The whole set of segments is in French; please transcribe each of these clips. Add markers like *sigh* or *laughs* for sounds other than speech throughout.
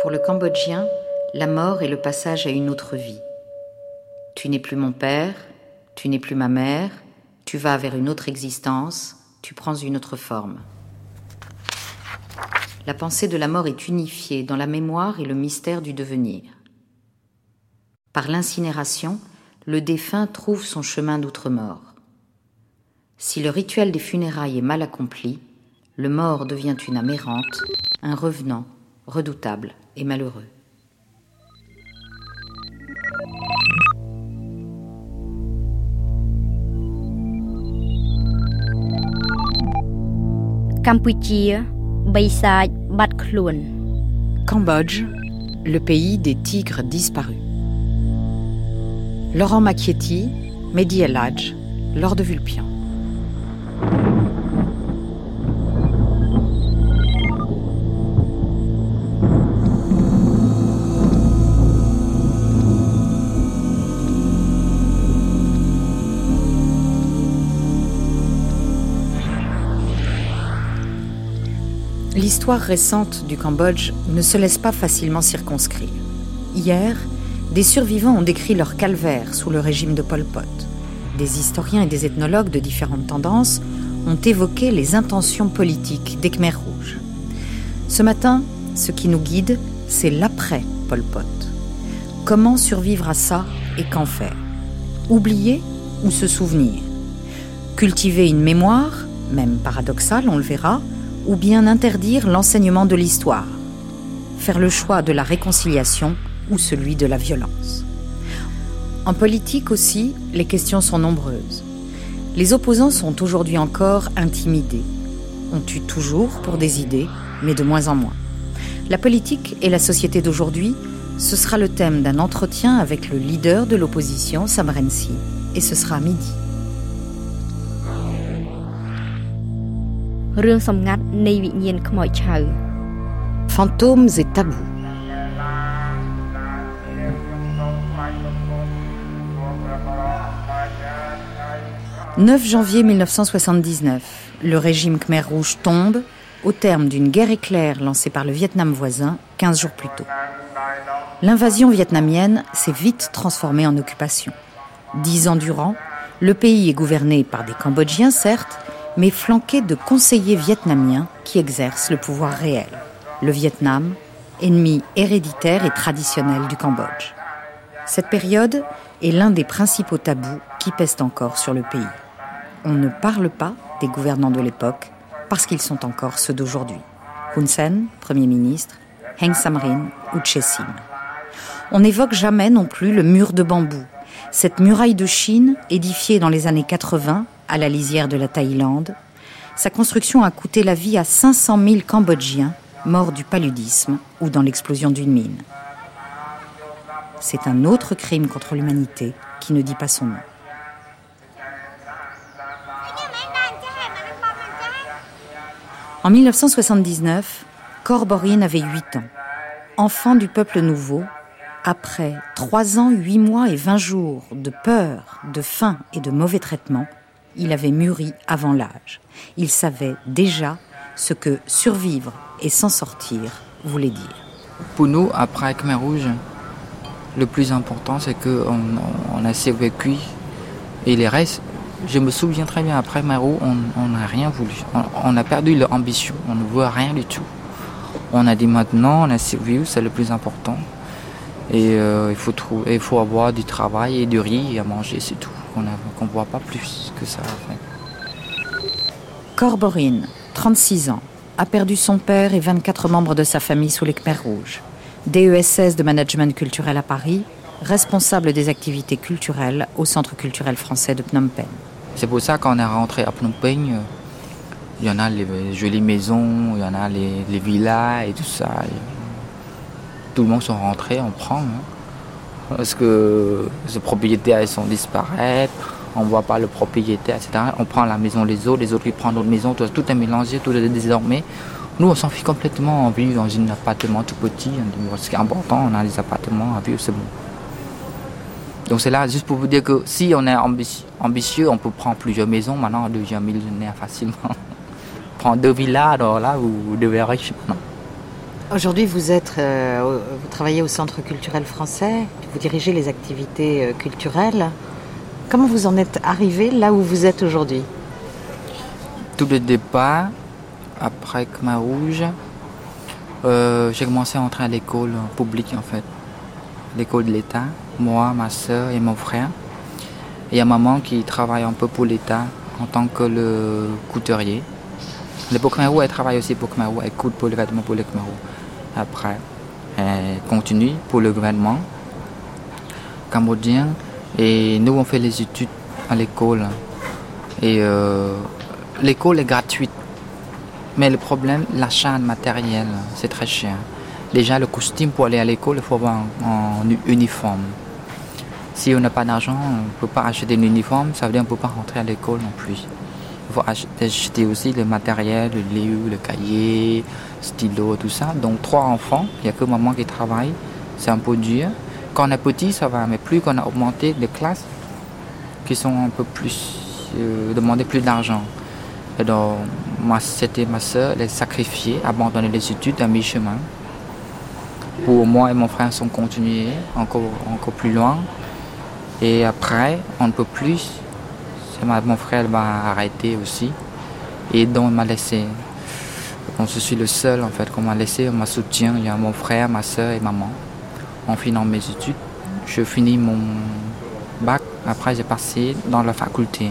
Pour le Cambodgien, la mort est le passage à une autre vie. Tu n'es plus mon père, tu n'es plus ma mère, tu vas vers une autre existence, tu prends une autre forme. La pensée de la mort est unifiée dans la mémoire et le mystère du devenir. Par l'incinération, le défunt trouve son chemin d'outre-mort. Si le rituel des funérailles est mal accompli, le mort devient une âme errante, un revenant, redoutable et malheureux. Cambodge, le pays des tigres disparus. Laurent Macchietti, Mehdi El Lord de Vulpian. L'histoire récente du Cambodge ne se laisse pas facilement circonscrire. Hier, des survivants ont décrit leur calvaire sous le régime de Pol Pot. Des historiens et des ethnologues de différentes tendances ont évoqué les intentions politiques des Khmers rouges. Ce matin, ce qui nous guide, c'est l'après Pol Pot. Comment survivre à ça et qu'en faire? Oublier ou se souvenir? Cultiver une mémoire, même paradoxale, on le verra, ou bien interdire l'enseignement de l'histoire Faire le choix de la réconciliation ou celui de la violence. En politique aussi, les questions sont nombreuses. Les opposants sont aujourd'hui encore intimidés. On tue toujours pour des idées, mais de moins en moins. La politique et la société d'aujourd'hui, ce sera le thème d'un entretien avec le leader de l'opposition, Sam et ce sera à midi. Fantômes et tabous 9 janvier 1979, le régime Khmer Rouge tombe au terme d'une guerre éclair lancée par le Vietnam voisin 15 jours plus tôt. L'invasion vietnamienne s'est vite transformée en occupation. Dix ans durant, le pays est gouverné par des Cambodgiens, certes, mais flanqué de conseillers vietnamiens qui exercent le pouvoir réel. Le Vietnam, ennemi héréditaire et traditionnel du Cambodge. Cette période est l'un des principaux tabous qui pèsent encore sur le pays on ne parle pas des gouvernants de l'époque parce qu'ils sont encore ceux d'aujourd'hui. Hun Sen, Premier ministre, Heng Samrin ou Che Sim. On n'évoque jamais non plus le mur de bambou, cette muraille de Chine édifiée dans les années 80 à la lisière de la Thaïlande. Sa construction a coûté la vie à 500 000 Cambodgiens morts du paludisme ou dans l'explosion d'une mine. C'est un autre crime contre l'humanité qui ne dit pas son nom. En 1979, Corborine avait 8 ans. Enfant du peuple nouveau, après 3 ans, 8 mois et 20 jours de peur, de faim et de mauvais traitements, il avait mûri avant l'âge. Il savait déjà ce que survivre et s'en sortir voulait dire. Pour nous, après Khmer Rouge, le plus important, c'est qu'on on a survécu et les restes, je me souviens très bien, après Maro, on n'a rien voulu. On, a perdu l'ambition, on ne voit rien du tout. On a dit maintenant, on a survécu, c'est le plus important. Et euh, il, faut trouver, il faut avoir du travail et du riz à manger, c'est tout. On ne voit pas plus que ça. Corborine, 36 ans, a perdu son père et 24 membres de sa famille sous les Khmer rouges. DESS de management culturel à Paris, responsable des activités culturelles au Centre culturel français de Phnom Penh. C'est pour ça qu'on est rentré à Phnom Penh, il y en a les jolies maisons, il y en a les, villas et tout ça. tout le monde sont rentrés, on prend. Hein. Parce que les propriétaires elles sont disparaître, on ne voit pas le propriétaire, etc. On prend la maison les autres, les autres ils prennent d'autres maisons, tout, est mélangé, tout est désormais. Nous, on s'en fiche complètement, on vit dans un appartement tout petit. Ce qui est important, on a des appartements à vivre, c'est bon. Donc c'est là juste pour vous dire que si on est ambitieux, on peut prendre plusieurs maisons. Maintenant, on devient millionnaire facilement. *laughs* Prendre deux villas, alors là, vous devez riche maintenant. Aujourd'hui, vous êtes, euh, vous travaillez au Centre culturel français, vous dirigez les activités euh, culturelles. Comment vous en êtes arrivé là où vous êtes aujourd'hui? Tout le départ, après Khmer Rouge, euh, j'ai commencé à entrer à l'école publique en fait, l'école de l'État, moi, ma soeur et mon frère. Il y a maman qui travaille un peu pour l'État en tant que le couturier. L'époque Khmer elle travaille aussi pour Khmer elle coûte pour les vêtements pour les Khmer Après, continue pour le gouvernement cambodgien et nous on fait les études à l'école. Et euh, l'école est gratuite. Mais le problème, l'achat de matériel, c'est très cher. Déjà, le costume pour aller à l'école, il faut avoir un, uniforme. Si on n'a pas d'argent, on ne peut pas acheter un uniforme, ça veut dire qu'on ne peut pas rentrer à l'école non plus. Il faut acheter aussi le matériel, le livre, le cahier, stylo, tout ça. Donc trois enfants, il n'y a que maman qui travaille, c'est un peu dur. Quand on est petit, ça va, mais plus qu'on a augmenté les classes, qui sont un peu plus, euh, demander plus d'argent. Et donc, c'était ma soeur, elle est sacrifiée, abandonné les études à mi-chemin. Pour moi et mon frère sont continués encore, encore plus loin. Et après, on ne peut plus mon frère va arrêter aussi. Et donc, il m'a laissé. Je suis le seul, en fait, qu'on m'a laissé. On m'a soutien. Il y a mon frère, ma soeur et maman. En finissant mes études, je finis mon bac. Après, j'ai passé dans la faculté.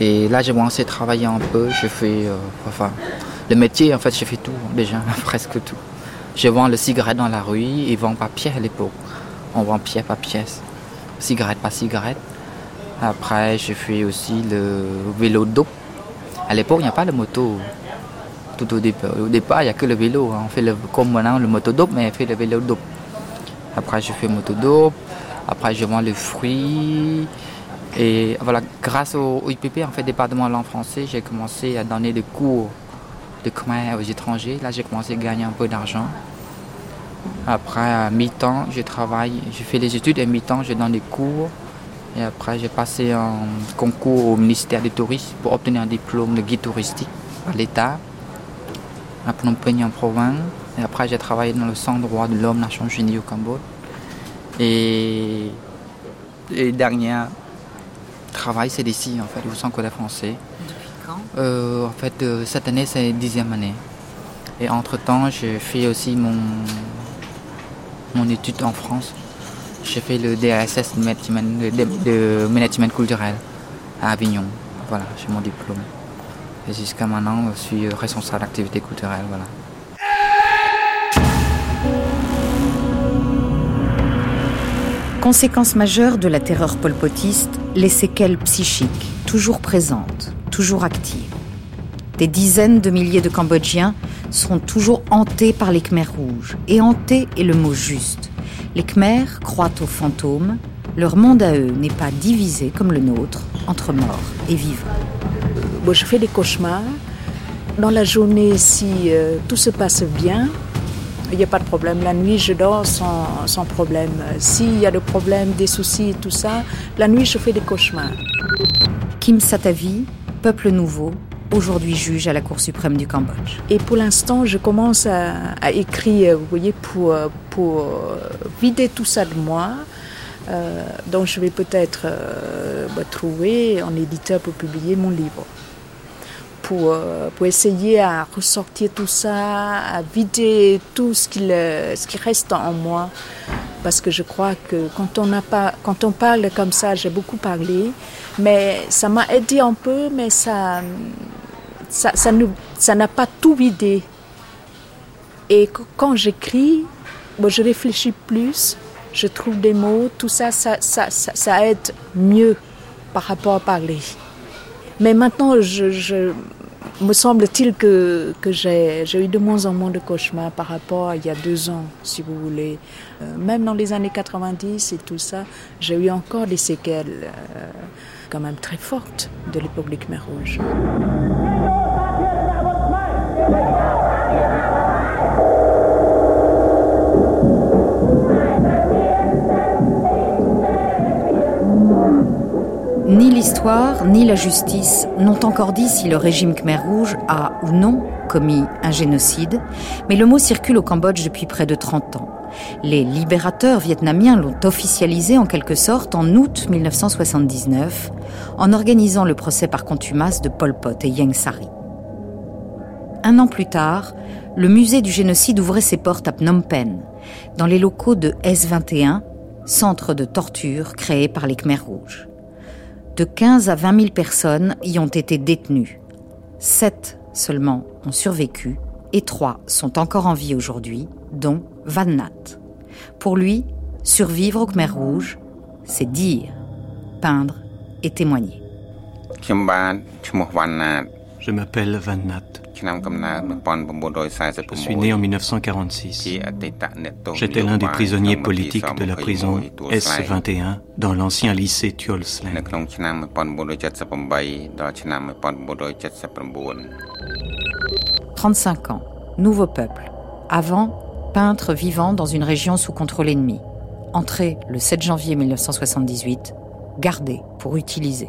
Et là, j'ai commencé à travailler un peu. J'ai fait. Euh, enfin, le métier, en fait, j'ai fait tout, déjà, *laughs* presque tout. Je vends le cigarette dans la rue et vends pas pièce à l'époque. On vend pièce par pièce. Cigarette par cigarette. Après, j'ai fait aussi le vélo d'eau. À l'époque, il n'y a pas de moto. Tout au départ, au départ il n'y a que le vélo. Hein. On fait le, comme maintenant le moto d'eau, mais on fait le vélo d'eau. Après, je fais moto d'eau. Après, je vends les fruits. Et voilà, grâce au, IPP, en fait, département langue français, j'ai commencé à donner des cours de khmer aux étrangers. Là, j'ai commencé à gagner un peu d'argent. Après, à mi-temps, je travaille, je fais les études et à mi-temps, je donne des cours et après, j'ai passé un concours au ministère du Tourisme pour obtenir un diplôme de guide touristique à l'État, à Phnom Penh en province. Et après, j'ai travaillé dans le Centre droit de l'homme Nations Unies au Cambodge. Et le dernier travail, c'est d'ici, en fait, au Centre français. Depuis quand? Euh, En fait, euh, cette année, c'est dixième année. Et entre-temps, j'ai fait aussi mon, mon étude en France j'ai fait le DSS de management, culturel à Avignon. Voilà, j'ai mon diplôme. Et jusqu'à maintenant, je suis responsable d'activité culturelle. Voilà. Conséquence majeure de la terreur polpotiste, les séquelles psychiques, toujours présentes, toujours actives. Des dizaines de milliers de Cambodgiens seront toujours hantés par les Khmers rouges. Et hantés est le mot juste. Les Khmers croient aux fantômes. Leur monde à eux n'est pas divisé comme le nôtre entre mort et vivant. je fais des cauchemars. Dans la journée, si euh, tout se passe bien, il n'y a pas de problème. La nuit, je dors sans, sans problème. S'il y a des problèmes, des soucis, tout ça, la nuit, je fais des cauchemars. Kim Satavi, Peuple Nouveau, aujourd'hui juge à la Cour suprême du Cambodge. Et pour l'instant, je commence à, écrire, vous voyez, pour, pour vider tout ça de moi. Euh, donc je vais peut-être euh, me trouver un éditeur pour publier mon livre. Pour, euh, pour essayer à ressortir tout ça, à vider tout ce qui, ce qui reste en moi. Parce que je crois que quand on, n'a pas, quand on parle comme ça, j'ai beaucoup parlé, mais ça m'a aidé un peu, mais ça, ça, n'a pas tout vidé. Et quand j'écris, je réfléchis plus, je trouve des mots, tout ça ça, aide mieux par rapport à parler. Mais maintenant, me semble-t-il que, que j'ai eu de moins en moins de cauchemars par rapport à il y a deux ans, si vous voulez. Euh, même dans les années 90 et tout ça, j'ai eu encore des séquelles euh, quand même très fortes de l'époque des Khmer Rouges. Ni l'histoire, ni la justice n'ont encore dit si le régime Khmer Rouge a ou non commis un génocide, mais le mot circule au Cambodge depuis près de 30 ans. Les libérateurs vietnamiens l'ont officialisé en quelque sorte en août 1979 en organisant le procès par contumace de Pol Pot et Yang Sari. Un an plus tard, le musée du génocide ouvrait ses portes à Phnom Penh, dans les locaux de S21, centre de torture créé par les Khmers rouges. De 15 à 20 000 personnes y ont été détenues. Sept seulement ont survécu et trois sont encore en vie aujourd'hui, dont Van Nat. Pour lui, survivre aux Khmer rouges, c'est dire, peindre et témoigner. Je m'appelle Van Nat. Je suis né en 1946. J'étais l'un des prisonniers politiques de la prison S21 dans l'ancien lycée Tuolsleng. 35 ans, nouveau peuple. Avant, peintre vivant dans une région sous contrôle ennemi. Entré le 7 janvier 1978, gardé pour utiliser.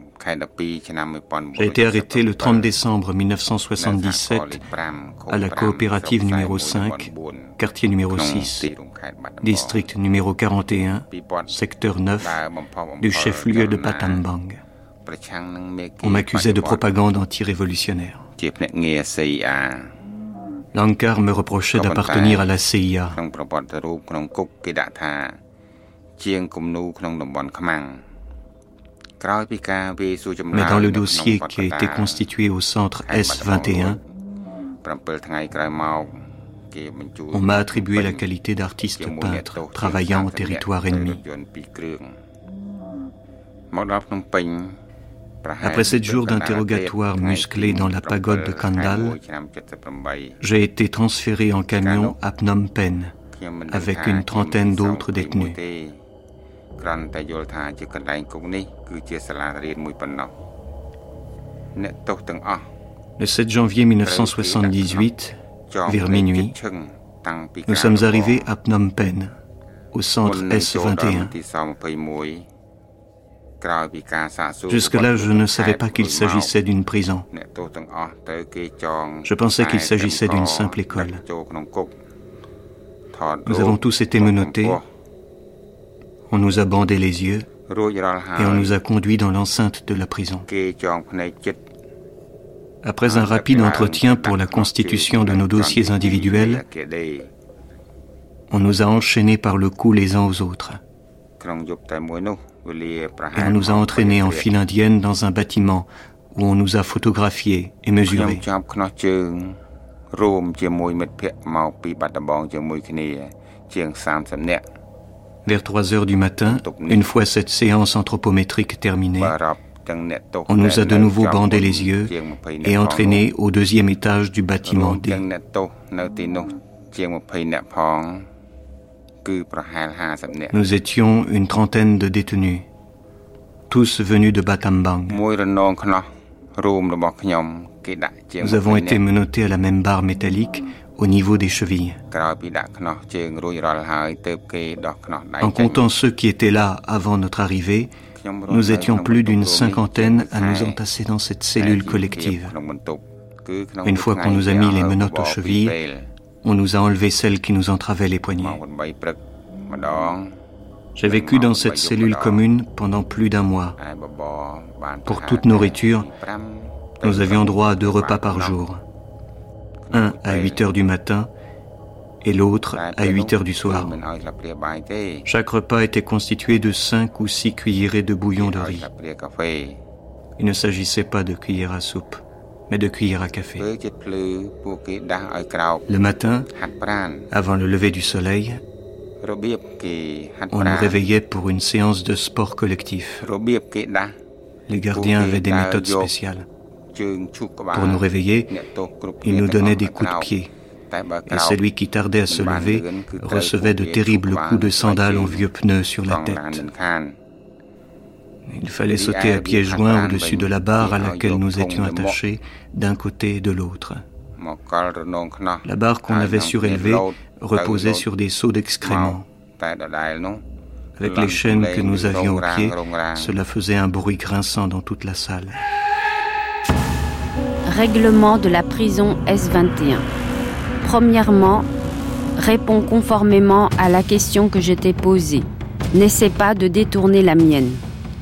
j'ai été arrêté le 30 décembre 1977 à la coopérative numéro 5, quartier numéro 6, district numéro 41, secteur 9 du chef-lieu de Patambang. On m'accusait de propagande anti-révolutionnaire. Lankar me reprochait d'appartenir à la CIA. Mais dans le dossier qui a été constitué au centre S21, on m'a attribué la qualité d'artiste peintre travaillant en territoire ennemi. Après sept jours d'interrogatoire musclé dans la pagode de Kandal, j'ai été transféré en camion à Phnom Penh avec une trentaine d'autres détenus. Le 7 janvier 1978, vers minuit, nous sommes arrivés à Phnom Penh, au centre S21. Jusque-là, je ne savais pas qu'il s'agissait d'une prison. Je pensais qu'il s'agissait d'une simple école. Nous avons tous été menottés on nous a bandé les yeux et on nous a conduits dans l'enceinte de la prison. Après un rapide entretien pour la constitution de nos dossiers individuels, on nous a enchaînés par le cou les uns aux autres. Et on nous a entraînés en file indienne dans un bâtiment où on nous a photographiés et mesurés. Vers 3 heures du matin, une fois cette séance anthropométrique terminée, on nous a de nouveau bandé les yeux et entraînés au deuxième étage du bâtiment D. Nous étions une trentaine de détenus, tous venus de Batambang. Nous avons été menottés à la même barre métallique au niveau des chevilles. En comptant ceux qui étaient là avant notre arrivée, nous étions plus d'une cinquantaine à nous entasser dans cette cellule collective. Une fois qu'on nous a mis les menottes aux chevilles, on nous a enlevé celles qui nous entravaient les poignets. J'ai vécu dans cette cellule commune pendant plus d'un mois. Pour toute nourriture, nous avions droit à deux repas par jour un à 8 heures du matin et l'autre à 8 heures du soir. Chaque repas était constitué de 5 ou 6 cuillerées de bouillon de riz. Il ne s'agissait pas de cuillère à soupe, mais de cuillère à café. Le matin, avant le lever du soleil, on nous réveillait pour une séance de sport collectif. Les gardiens avaient des méthodes spéciales. Pour nous réveiller, il nous donnait des coups de pied. Et celui qui tardait à se lever recevait de terribles coups de sandales en vieux pneus sur la tête. Il fallait sauter à pieds joints au-dessus de la barre à laquelle nous étions attachés d'un côté et de l'autre. La barre qu'on avait surélevée reposait sur des seaux d'excréments. Avec les chaînes que nous avions aux pieds, cela faisait un bruit grinçant dans toute la salle. Règlement de la prison S21. Premièrement, réponds conformément à la question que je t'ai posée. N'essaie pas de détourner la mienne.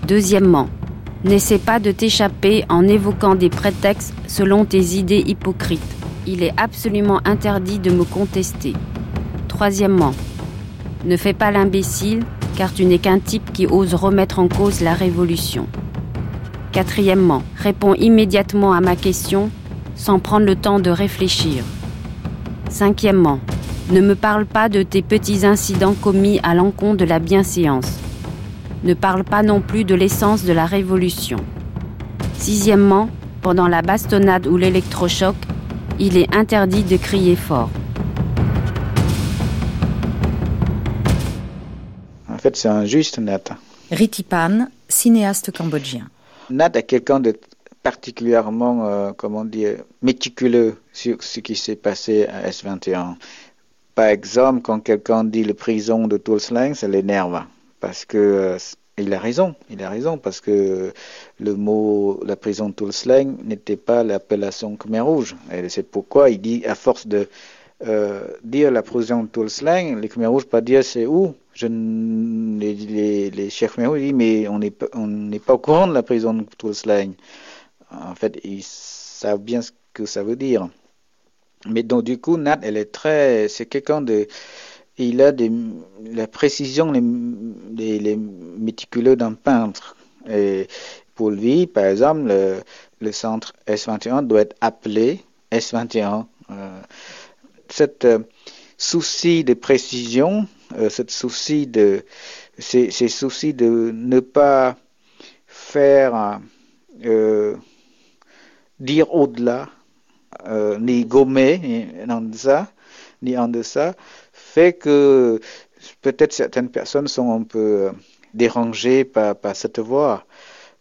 Deuxièmement, n'essaie pas de t'échapper en évoquant des prétextes selon tes idées hypocrites. Il est absolument interdit de me contester. Troisièmement, ne fais pas l'imbécile car tu n'es qu'un type qui ose remettre en cause la révolution. Quatrièmement, réponds immédiatement à ma question sans prendre le temps de réfléchir. Cinquièmement, ne me parle pas de tes petits incidents commis à l'encontre de la bienséance ne parle pas non plus de l'essence de la révolution. Sixièmement, pendant la bastonnade ou l'électrochoc, il est interdit de crier fort. En fait, c'est injuste, Nat. Ritipan, cinéaste cambodgien. Nat est quelqu'un de particulièrement, euh, comment dire, méticuleux sur ce qui s'est passé à S21. Par exemple, quand quelqu'un dit le prison de Tulslang, ça l'énerve parce que euh, il a raison, il a raison, parce que le mot la prison de Tulslang n'était pas l'appellation Khmer Rouge. Et c'est pourquoi il dit, à force de euh, dire la prison de Tulslang, les Khmer Rouges pas dire c'est où. Je, les, les, les chefs Rouges disent, mais on n'est on pas au courant de la prison de Tulslang. En fait, ils savent bien ce que ça veut dire. Mais donc, du coup, Nat, elle est très, c'est quelqu'un de, il a des, la précision les, les, méticuleux d'un peintre. Et pour lui, par exemple, le, centre S21 doit être appelé S21. Euh, cette euh, souci de précision, cette souci de, ces, ces soucis de ne pas faire dire au-delà, ni gommer, ni en deçà, ni en deçà, fait que peut-être certaines personnes sont un peu euh, dérangées par, cette voix.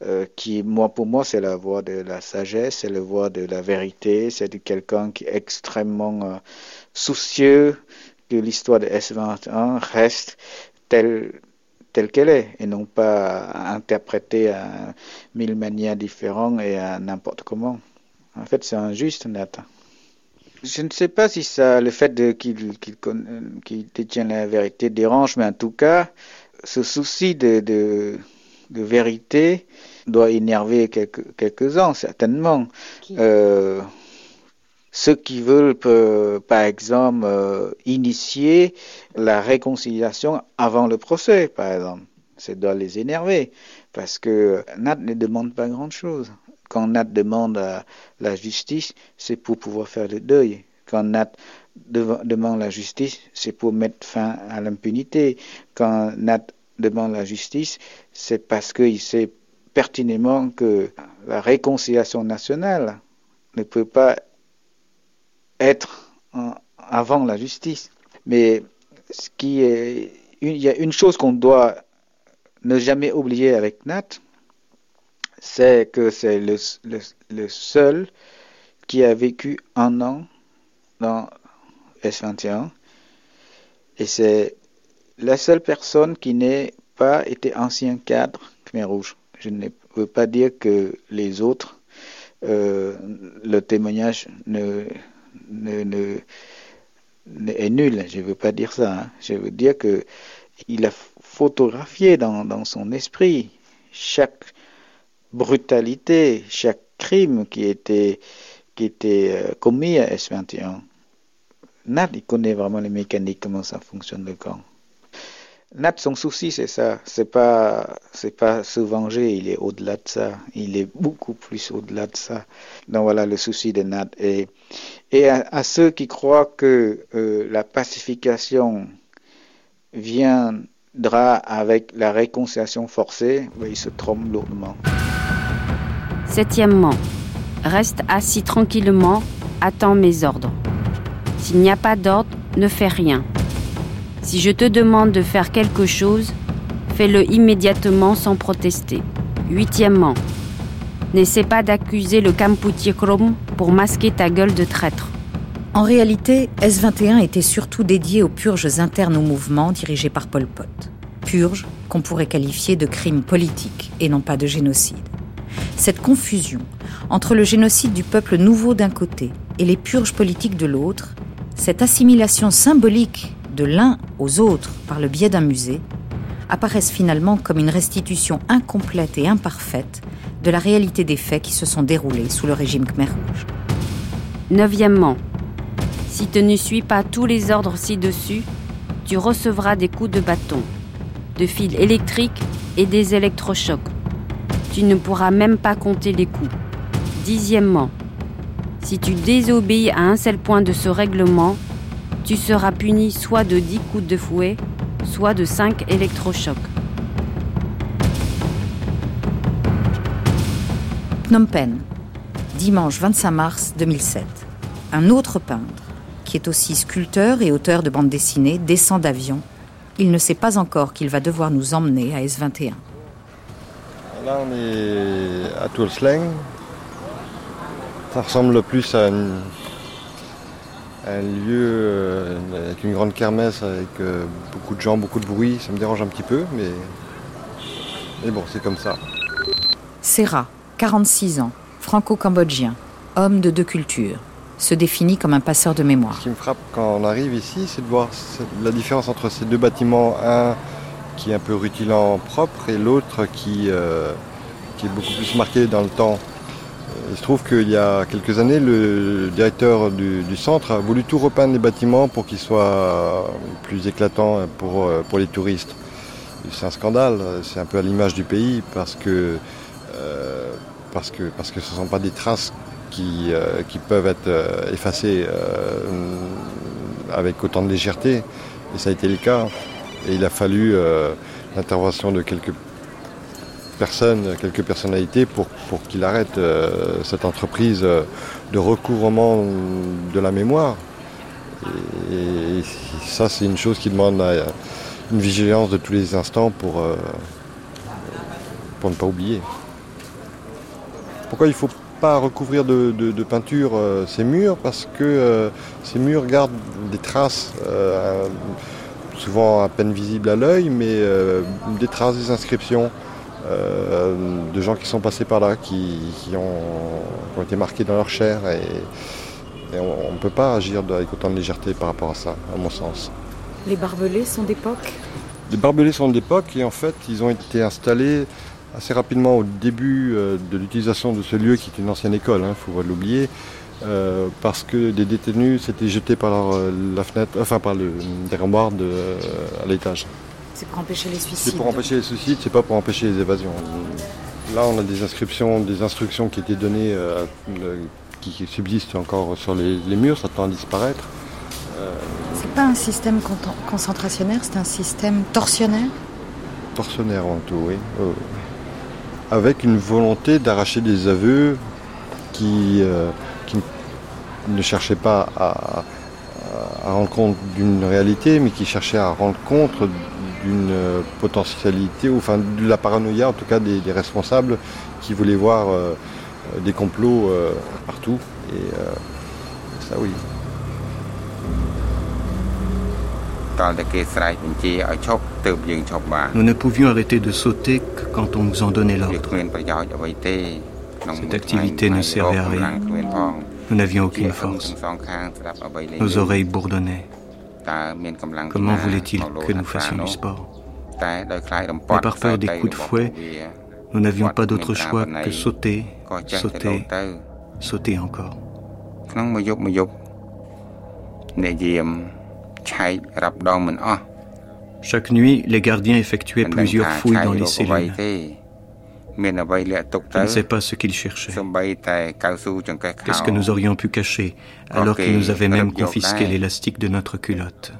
Euh, qui, moi, pour moi, c'est la voix de la sagesse, c'est la voix de la vérité, c'est de quelqu'un qui est extrêmement euh, soucieux que l'histoire de S21 reste telle, telle qu'elle est et non pas interprétée à mille manières différentes et à n'importe comment. En fait, c'est injuste, Nathan. Je ne sais pas si ça, le fait qu'il détient la vérité dérange, mais en tout cas, ce souci de, de, vérité doit énerver quelques, quelques-uns, certainement. Euh, ceux qui veulent, par exemple, euh, initier la réconciliation avant le procès, par exemple, ça doit les énerver, parce que Nat ne demande pas grand-chose. Quand Nat demande la justice, c'est pour pouvoir faire le deuil. Quand Nat demande la justice, c'est pour mettre fin à l'impunité. Quand Nat demande la justice, c'est parce qu'il sait pertinemment que la réconciliation nationale ne peut pas être avant la justice. Mais ce qui est, il y a une chose qu'on doit ne jamais oublier avec Nat, c'est que c'est le, seul qui a vécu un an dans S21 et c'est la seule personne qui n'est pas été ancien cadre Khmer Rouge. Je ne veux pas dire que les autres, euh, le témoignage ne, ne, ne, est nul. Je ne veux pas dire ça. Hein. Je veux dire que il a photographié dans, son esprit chaque brutalité, chaque crime qui était, qui était euh, commis à S21. Nat, il connaît vraiment les mécaniques, comment ça fonctionne le camp. Nat, son souci, c'est ça. C'est pas, c'est pas se venger. Il est au-delà de ça. Il est beaucoup plus au-delà de ça. Donc voilà le souci de Nat. Et, et à, ceux qui croient que euh, la pacification viendra avec la réconciliation forcée, ils se trompent lourdement. Septièmement, reste assis tranquillement, attends mes ordres. S'il n'y a pas d'ordre, ne fais rien. Si je te demande de faire quelque chose, fais-le immédiatement sans protester. Huitièmement, n'essaie pas d'accuser le Krom pour masquer ta gueule de traître. En réalité, S-21 était surtout dédié aux purges internes au mouvement dirigé par Pol Pot. Purges qu'on pourrait qualifier de crimes politiques et non pas de génocide. Cette confusion entre le génocide du peuple nouveau d'un côté et les purges politiques de l'autre, cette assimilation symbolique de l'un aux autres par le biais d'un musée, apparaissent finalement comme une restitution incomplète et imparfaite de la réalité des faits qui se sont déroulés sous le régime Khmer Rouge. Neuvièmement, si tu ne suis pas tous les ordres ci-dessus, tu recevras des coups de bâton, de fils électriques et des électrochocs. Tu ne pourras même pas compter les coups. Dixièmement, si tu désobéis à un seul point de ce règlement, tu seras puni soit de 10 coups de fouet, soit de 5 électrochocs. Phnom Penh, dimanche 25 mars 2007. Un autre peintre, qui est aussi sculpteur et auteur de bandes dessinées, descend d'avion. Il ne sait pas encore qu'il va devoir nous emmener à S21. Là, on est à Toulsleng. Ça ressemble plus à, un lieu euh, avec une grande kermesse, avec euh, beaucoup de gens, beaucoup de bruit. Ça me dérange un petit peu, mais, mais bon, c'est comme ça. Serra, 46 ans, franco-cambodgien, homme de deux cultures, se définit comme un passeur de mémoire. Ce qui me frappe quand on arrive ici, c'est de voir la différence entre ces deux bâtiments, un qui est un peu rutilant propre et l'autre qui, euh, qui est beaucoup plus marqué dans le temps. Il se trouve qu'il y a quelques années, le directeur du, centre a voulu tout repeindre les bâtiments pour qu'ils soient plus éclatants pour, euh, pour les touristes. C'est un scandale, c'est un peu à l'image du pays parce que euh, parce que, parce que ce ne sont pas des traces qui, euh, qui peuvent être effacées avec autant de légèreté. Et ça a été le cas. Et il a fallu l'intervention de quelques personnes, quelques personnalités pour, pour qu'il arrête cette entreprise de recouvrement de la mémoire. Et, ça, c'est une chose qui demande une vigilance de tous les instants pour, pour ne pas oublier. Pourquoi il ne faut pas recouvrir de, peinture euh, ces murs? Parce que euh, ces murs gardent des traces, euh, souvent à peine visibles à l'œil, mais des traces, des inscriptions de gens qui sont passés par là, qui, ont, été marqués dans leur chair. Et, on ne peut pas agir avec autant de légèreté par rapport à ça, à mon sens. Les barbelés sont d'époque? Les barbelés sont d'époque et en fait ils ont été installés assez rapidement au début euh, de l'utilisation de ce lieu qui est une ancienne école, il hein, faut pas l'oublier, euh, parce que des détenus s'étaient jetés par euh, la fenêtre, enfin par le déramoir de, à l'étage. C'est pour empêcher les suicides. C'est pour empêcher les suicides, c'est pas pour empêcher les évasions. Là, on a des inscriptions, des instructions qui étaient données, qui subsistent encore sur les, murs, ça tend à disparaître. C'est pas un système concentrationnaire, c'est un système torsionnaire? Torsionnaire en tout, oui avec une volonté d'arracher des aveux qui, euh, ne cherchaient pas à, rendre compte d'une réalité, mais qui cherchaient à rendre compte d'une potentialité, ou enfin de la paranoïa en tout cas des, responsables qui voulaient voir euh, des complots euh, partout. Et ça oui. Nous ne pouvions arrêter de sauter que quand on nous en donnait l'ordre. Cette activité ne servait à rien. Nous n'avions aucune force. Nos oreilles bourdonnaient. Comment voulait-il que nous fassions du sport? Mais par peur des coups de fouet, nous n'avions pas d'autre choix que sauter, sauter, sauter encore. Chaque nuit, les gardiens effectuaient plusieurs fouilles dans les cellules. Je ne sais pas ce qu'ils cherchaient. Qu'est-ce que nous aurions pu cacher alors qu'ils nous avaient même confisqué l'élastique de notre culotte?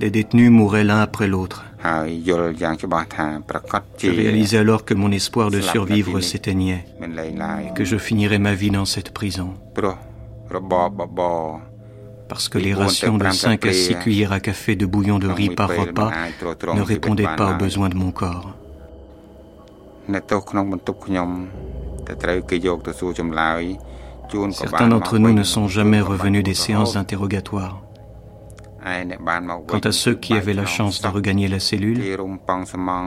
Des détenus mouraient l'un après l'autre. Je réalisais alors que mon espoir de survivre s'éteignait que je finirais ma vie dans cette prison. Parce que les rations de 5 à 6 cuillères à café de bouillon de riz par repas ne répondaient pas aux besoins de mon corps. Certains d'entre nous ne sont jamais revenus des séances d'interrogatoire. Quant à ceux qui avaient la chance de regagner la cellule,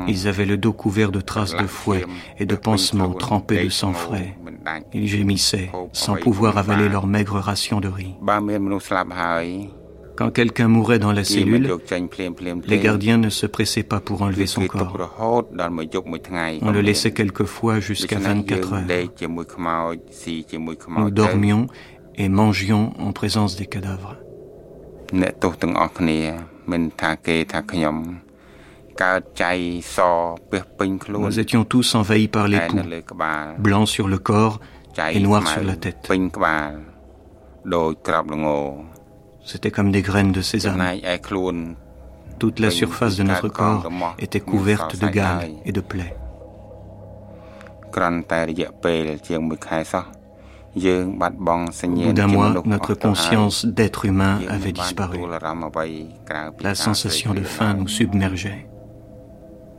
ils avaient le dos couvert de traces de fouet et de pansements trempés de sang frais. Ils gémissaient sans pouvoir avaler leur maigre ration de riz. Quand quelqu'un mourait dans la cellule, les gardiens ne se pressaient pas pour enlever son corps. On le laissait quelquefois jusqu'à 24 heures. Nous dormions et mangions en présence des cadavres. Nous étions tous envahis par les poux, blancs sur le corps et noirs sur la tête. C'était comme des graines de sésame. Toute la surface de notre corps était couverte de gales et de plaies. Au bout d'un mois, notre conscience d'être humain avait disparu. La sensation de faim nous submergeait.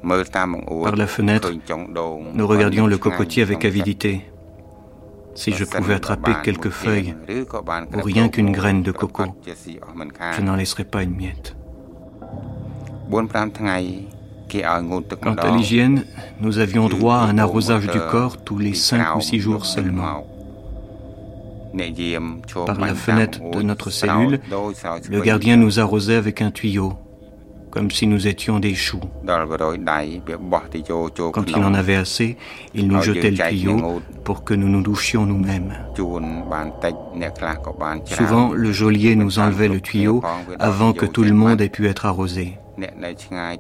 Par la fenêtre, nous regardions le cocotier avec avidité. Si je pouvais attraper quelques feuilles ou rien qu'une graine de coco, je n'en laisserais pas une miette. Quant à l'hygiène, nous avions droit à un arrosage du corps tous les cinq ou six jours seulement. Par la fenêtre de notre cellule, le gardien nous arrosait avec un tuyau, comme si nous étions des choux. Quand il en avait assez, il nous jetait le tuyau pour que nous nous douchions nous-mêmes. Souvent, le geôlier nous enlevait le tuyau avant que tout le monde ait pu être arrosé.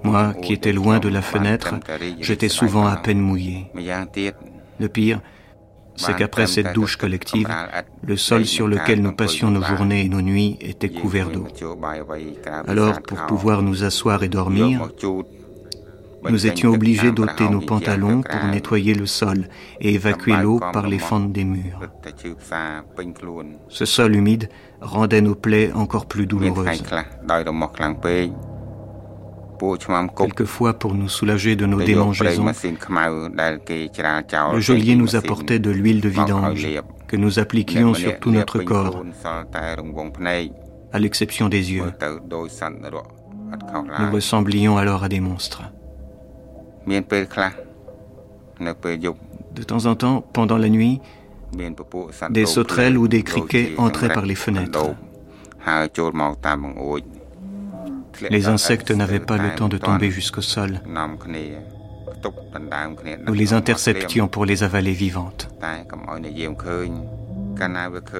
Moi, qui étais loin de la fenêtre, j'étais souvent à peine mouillé. Le pire, c'est qu'après cette douche collective, le sol sur lequel nous passions nos journées et nos nuits était couvert d'eau. Alors, pour pouvoir nous asseoir et dormir, nous étions obligés d'ôter nos pantalons pour nettoyer le sol et évacuer l'eau par les fentes des murs. Ce sol humide rendait nos plaies encore plus douloureuses. Quelquefois, pour nous soulager de nos démangeaisons, le geôlier nous apportait de l'huile de vidange que nous appliquions sur tout notre corps, à l'exception des yeux. Nous ressemblions alors à des monstres. De temps en temps, pendant la nuit, des sauterelles ou des criquets entraient par les fenêtres. Les insectes n'avaient pas le temps de tomber jusqu'au sol. Nous les interceptions pour les avaler vivantes.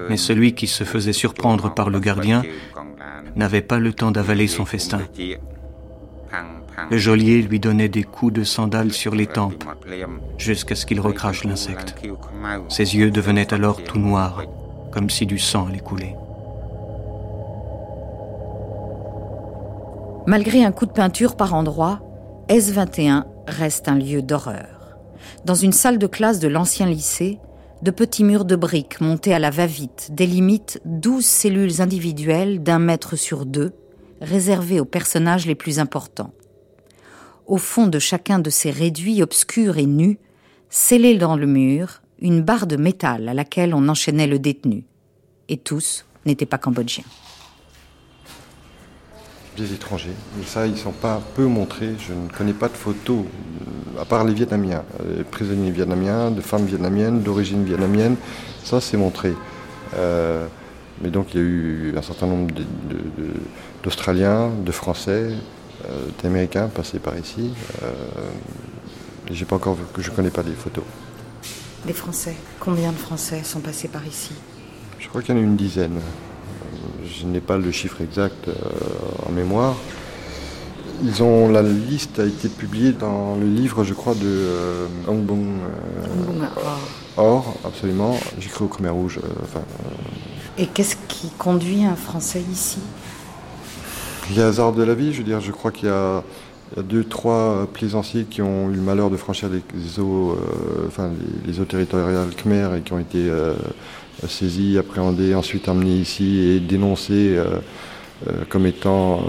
Mais celui qui se faisait surprendre par le gardien n'avait pas le temps d'avaler son festin. Le geôlier lui donnait des coups de sandales sur les tempes jusqu'à ce qu'il recrache l'insecte. Ses yeux devenaient alors tout noirs, comme si du sang allait couler. Malgré un coup de peinture par endroits, S21 reste un lieu d'horreur. Dans une salle de classe de l'ancien lycée, de petits murs de briques montés à la va-vite délimitent douze cellules individuelles d'un mètre sur deux, réservées aux personnages les plus importants. Au fond de chacun de ces réduits obscurs et nus, scellés dans le mur, une barre de métal à laquelle on enchaînait le détenu. Et tous n'étaient pas cambodgiens des étrangers. Et ça, ils ne sont pas peu montrés. Je ne connais pas de photos, euh, à part les Vietnamiens, les euh, prisonniers vietnamiens, de femmes vietnamiennes, d'origine vietnamienne. Ça, c'est montré. Euh, mais donc, il y a eu un certain nombre d'Australiens, de, Français, d'Américains passés par ici. j'ai pas encore, je ne connais pas des photos. Des Français? Combien de Français sont passés par ici? Je crois qu'il y en a une dizaine je n'ai pas le chiffre exact euh, en mémoire. Ils ont, la liste a été publiée dans le livre, je crois, de euh, Hong Bong. Euh, Or, absolument. J'écris au Khmer Rouge. enfin, Et qu'est-ce qui conduit un Français ici? Les hasards de la vie, je veux dire, je crois qu'il y a, deux, trois plaisanciers qui ont eu le malheur de franchir les eaux, euh, enfin, les, eaux territoriales khmer et qui ont été euh, saisis, appréhendés, ensuite emmenés ici et dénoncés euh, comme étant,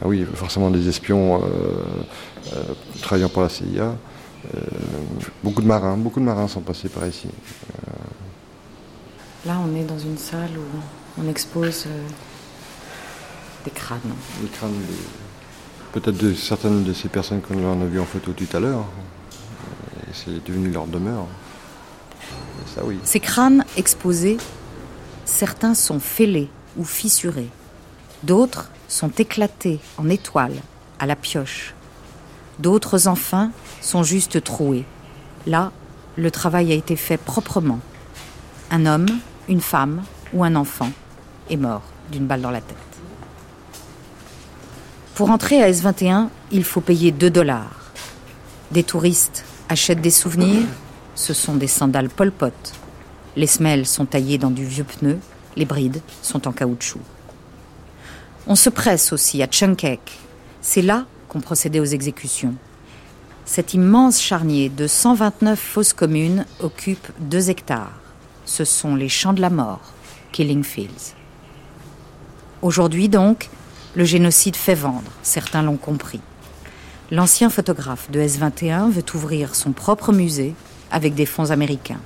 ah oui, forcément des espions travaillant pour la CIA. beaucoup de marins, beaucoup de marins sont passés par ici. Là, on est dans une salle où on expose euh, des crânes. Des crânes, peut-être de certaines de ces personnes qu'on a vues en photo tout à l'heure. C'est devenu leur demeure. Ces crânes exposés, certains sont fêlés ou fissurés. D'autres sont éclatés en étoiles, à la pioche. D'autres, enfin, sont juste troués. Là, le travail a été fait proprement. Un homme, une femme ou un enfant est mort d'une balle dans la tête. Pour entrer à S21, il faut payer 2 dollars. Des touristes achètent des souvenirs, ce sont des sandales Pol Pot. Les semelles sont taillées dans du vieux pneu, les brides sont en caoutchouc. On se presse aussi à Chunkek. C'est là qu'on procédait aux exécutions. Cet immense charnier de 129 fosses communes occupe 2 hectares ce sont les champs de la mort, Killing Fields. Aujourd'hui donc, le génocide fait vendre, certains l'ont compris. L'ancien photographe de S21 veut ouvrir son propre musée avec des fonds américains.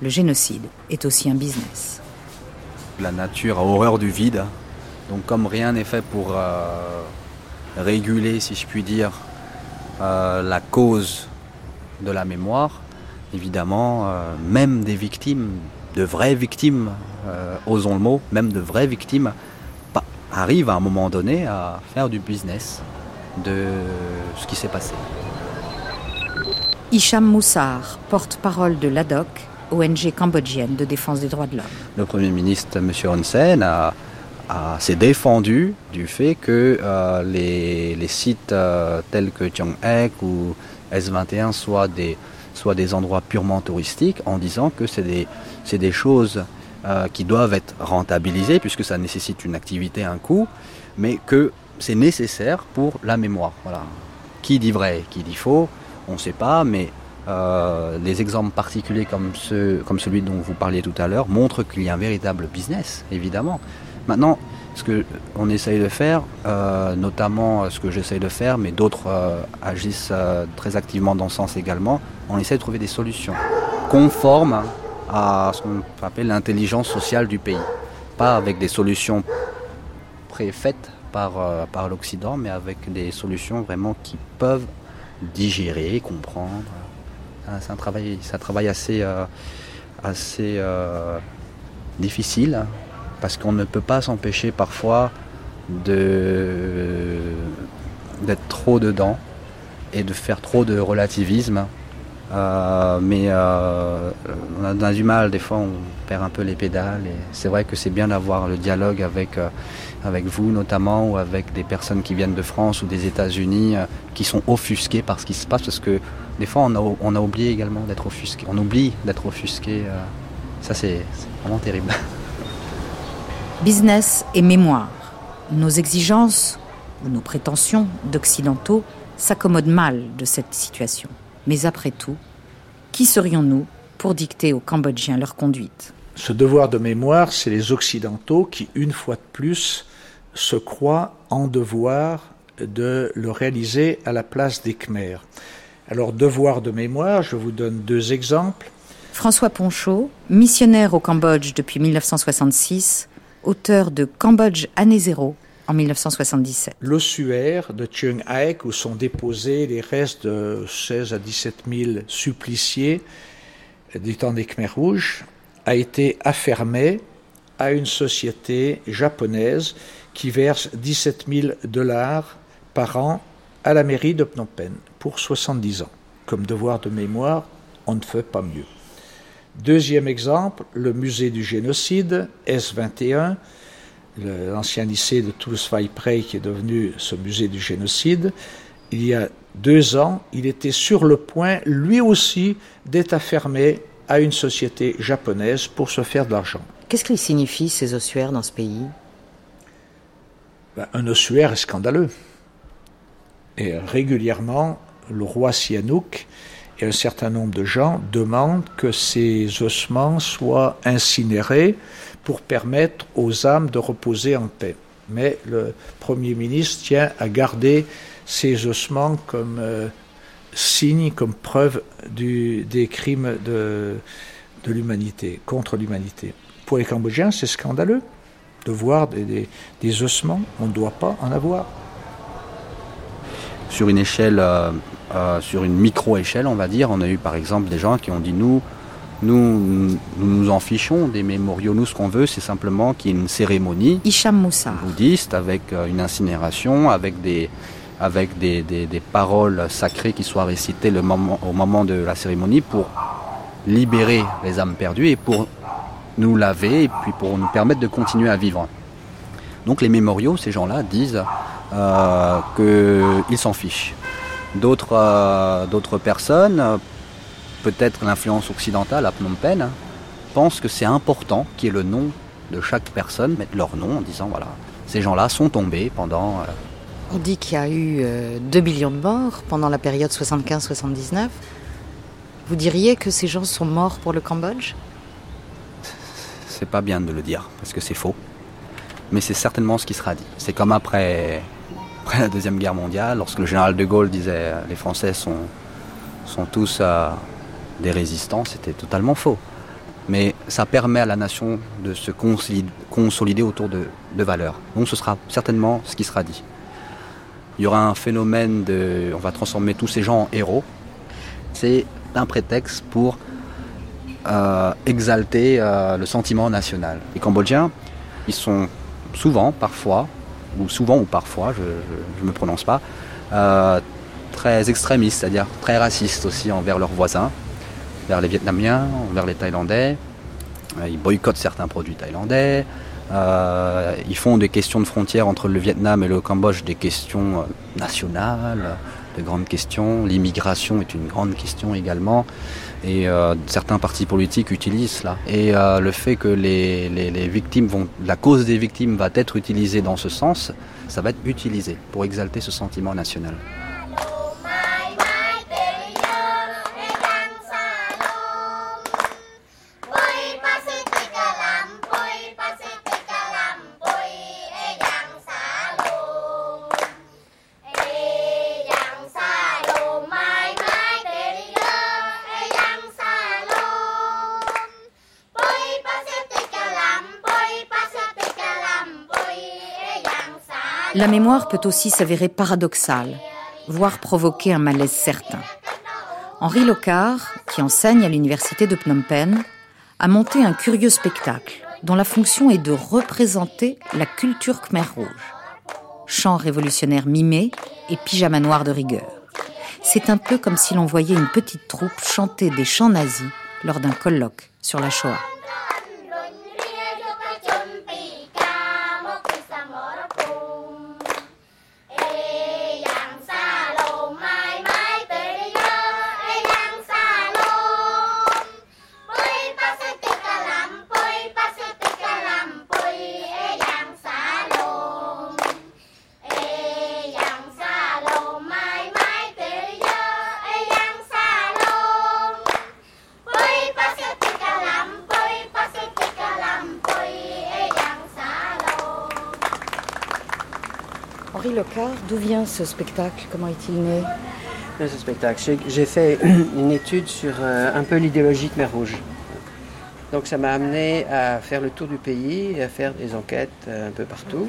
Le génocide est aussi un business. La nature a horreur du vide, donc comme rien n'est fait pour euh, réguler, si je puis dire, euh, la cause de la mémoire, évidemment, euh, même des victimes, de vraies victimes, osons le mot, même de vraies victimes, arrivent à un moment donné à faire du business de ce qui s'est passé. Hicham Moussar, porte-parole de l'ADOC, ONG cambodgienne de défense des droits de l'homme. Le Premier ministre, M. Hun Sen, a, s'est défendu du fait que euh, les, sites tels que Tiong Ek ou S21 soient des, soit des endroits purement touristiques, en disant que c'est des, des, choses euh, qui doivent être rentabilisées, puisque ça nécessite une activité, un coût, mais que c'est nécessaire pour la mémoire. Voilà. Qui dit vrai, qui dit faux, on ne sait pas, mais euh, les exemples particuliers comme, celui dont vous parliez tout à l'heure montrent qu'il y a un véritable business, évidemment. Maintenant, ce qu'on essaye de faire, euh, notamment ce que j'essaye de faire, mais d'autres agissent très activement dans ce sens également, on essaie de trouver des solutions conformes à ce qu'on appelle l'intelligence sociale du pays. Pas avec des solutions préfaites euh, par l'Occident, mais avec des solutions vraiment qui peuvent digérer, comprendre. C'est un travail, assez, euh, assez euh, difficile, parce qu'on ne peut pas s'empêcher parfois de, d'être trop dedans et de faire trop de relativisme euh, mais on a du mal, des fois on perd un peu les pédales. Et c'est vrai que c'est bien d'avoir le dialogue avec, avec vous notamment ou avec des personnes qui viennent de France ou des États-Unis qui sont offusquées par ce qui se passe parce que des fois on a, on a oublié également d'être offusqué. On oublie d'être offusqué. ça c'est vraiment terrible. *laughs* Business et mémoire. Nos exigences ou nos prétentions d'occidentaux s'accommodent mal de cette situation. Mais après tout, qui serions-nous pour dicter aux Cambodgiens leur conduite? Ce devoir de mémoire, c'est les Occidentaux qui, une fois de plus, se croient en devoir de le réaliser à la place des Khmers. Alors, devoir de mémoire, je vous donne deux exemples. François Ponchot, missionnaire au Cambodge depuis 1966, auteur de Cambodge année zéro, en 1977. L'ossuaire de Chiang Aek, où sont déposés les restes de 16 à 17 000 suppliciés du temps des Khmers rouges, a été affermé à une société japonaise qui verse 17 000 dollars par an à la mairie de Phnom Penh pour 70 ans. Comme devoir de mémoire, on ne fait pas mieux. Deuxième exemple, le musée du génocide, S21, l'ancien lycée de Toulouse-Prey qui est devenu ce musée du génocide, il y a deux ans, il était sur le point, lui aussi, d'être affermé à une société japonaise pour se faire de l'argent. Qu'est-ce qu'ils signifient ces ossuaires dans ce pays? Ben, Un ossuaire est scandaleux. Et régulièrement, le roi Sihanouk et un certain nombre de gens demandent que ces ossements soient incinérés pour permettre aux âmes de reposer en paix. Mais le Premier ministre tient à garder ces ossements comme euh, signe, comme preuve des crimes de, de l'humanité, contre l'humanité. Pour les Cambodgiens, c'est scandaleux de voir des, des ossements. On ne doit pas en avoir. Sur une échelle euh, euh, sur une micro-échelle, on va dire. On a eu par exemple des gens qui ont dit nous, nous, nous en fichons des mémoriaux. Nous, ce qu'on veut, c'est simplement qu'il y ait une cérémonie bouddhiste avec euh, une incinération, avec des, avec des, paroles sacrées qui soient récitées le moment, au moment de la cérémonie pour libérer les âmes perdues et pour nous laver et puis pour nous permettre de continuer à vivre. Donc les mémoriaux, ces gens-là disent euh, qu'ils s'en fichent. Euh, d'autres personnes, peut-être l'influence occidentale à Phnom Penh, pensent que c'est important qu'il y ait le nom de chaque personne, mettre leur nom en disant voilà, ces gens-là sont tombés pendant. Euh, On dit qu'il y a eu 2 euh, millions de morts pendant la période 75-79. Vous diriez que ces gens sont morts pour le Cambodge? C'est pas bien de le dire, parce que c'est faux. Mais c'est certainement ce qui sera dit. C'est comme après après la Deuxième Guerre mondiale, lorsque le général de Gaulle disait euh, les Français sont, sont tous euh, des résistants, c'était totalement faux. Mais ça permet à la nation de se consolider autour de, valeurs. Donc ce sera certainement ce qui sera dit. Il y aura un phénomène de... On va transformer tous ces gens en héros. C'est un prétexte pour euh, exalter le sentiment national. Les Cambodgiens, ils sont souvent, parfois, ou souvent ou parfois, je ne me prononce pas, euh, très extrémistes, c'est-à-dire très racistes aussi envers leurs voisins, envers les Vietnamiens, envers les Thaïlandais. Euh, ils boycottent certains produits thaïlandais. Euh, ils font des questions de frontières entre le Vietnam et le Cambodge des questions nationales, de grandes questions. L'immigration est une grande question également. Et euh, certains partis politiques utilisent cela. Et euh, le fait que les, les, les, victimes vont, la cause des victimes va être utilisée dans ce sens, ça va être utilisé pour exalter ce sentiment national. La mémoire peut aussi s'avérer paradoxale, voire provoquer un malaise certain. Henri Locard, qui enseigne à l'université de Phnom Penh, a monté un curieux spectacle dont la fonction est de représenter la culture khmer rouge. Chant révolutionnaire mimé et pyjama noir de rigueur. C'est un peu comme si l'on voyait une petite troupe chanter des chants nazis lors d'un colloque sur la Shoah. D'où vient ce spectacle? Comment est-il né? Ce spectacle, j'ai fait *clears throat* une étude sur euh, un peu l'idéologie Khmer Rouge. Donc ça m'a amené à faire le tour du pays à faire des enquêtes euh, un peu partout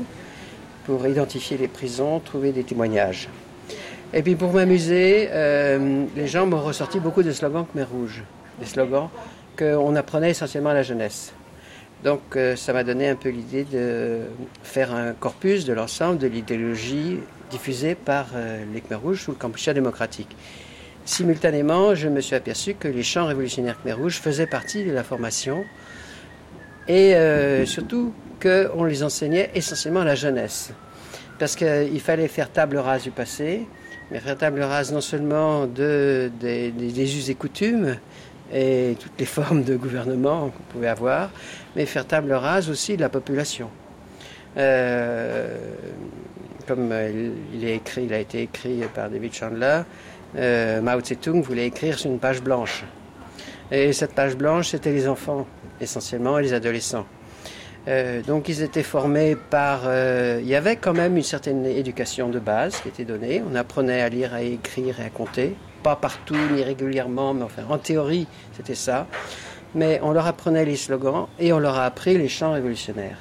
pour identifier les prisons, trouver des témoignages. Et puis pour m'amuser, euh, les gens m'ont ressorti beaucoup de slogans Khmer Rouge, des slogans qu'on apprenait essentiellement à la jeunesse. Donc euh, ça m'a donné un peu l'idée de faire un corpus de l'ensemble de l'idéologie diffusée par euh, les Khmer Rouges sous le Kampuchea démocratique. Simultanément, je me suis aperçu que les chants révolutionnaires Khmer Rouges faisaient partie de la formation et euh, surtout qu'on les enseignait essentiellement à la jeunesse. Parce qu'il fallait faire table rase du passé, mais faire table rase non seulement de, des us et coutumes, et toutes les formes de gouvernement qu'on pouvait avoir, mais faire table rase aussi de la population. Euh, comme il, est écrit, il a été écrit par David Chandler, euh, Mao Tse-tung voulait écrire sur une page blanche. Et cette page blanche, c'était les enfants, essentiellement, et les adolescents. Euh, donc ils étaient formés par... il y avait quand même une certaine éducation de base qui était donnée. On apprenait à lire, à écrire et à compter pas partout ni régulièrement, mais en théorie c'était ça. Mais on leur apprenait les slogans et on leur a appris les chants révolutionnaires.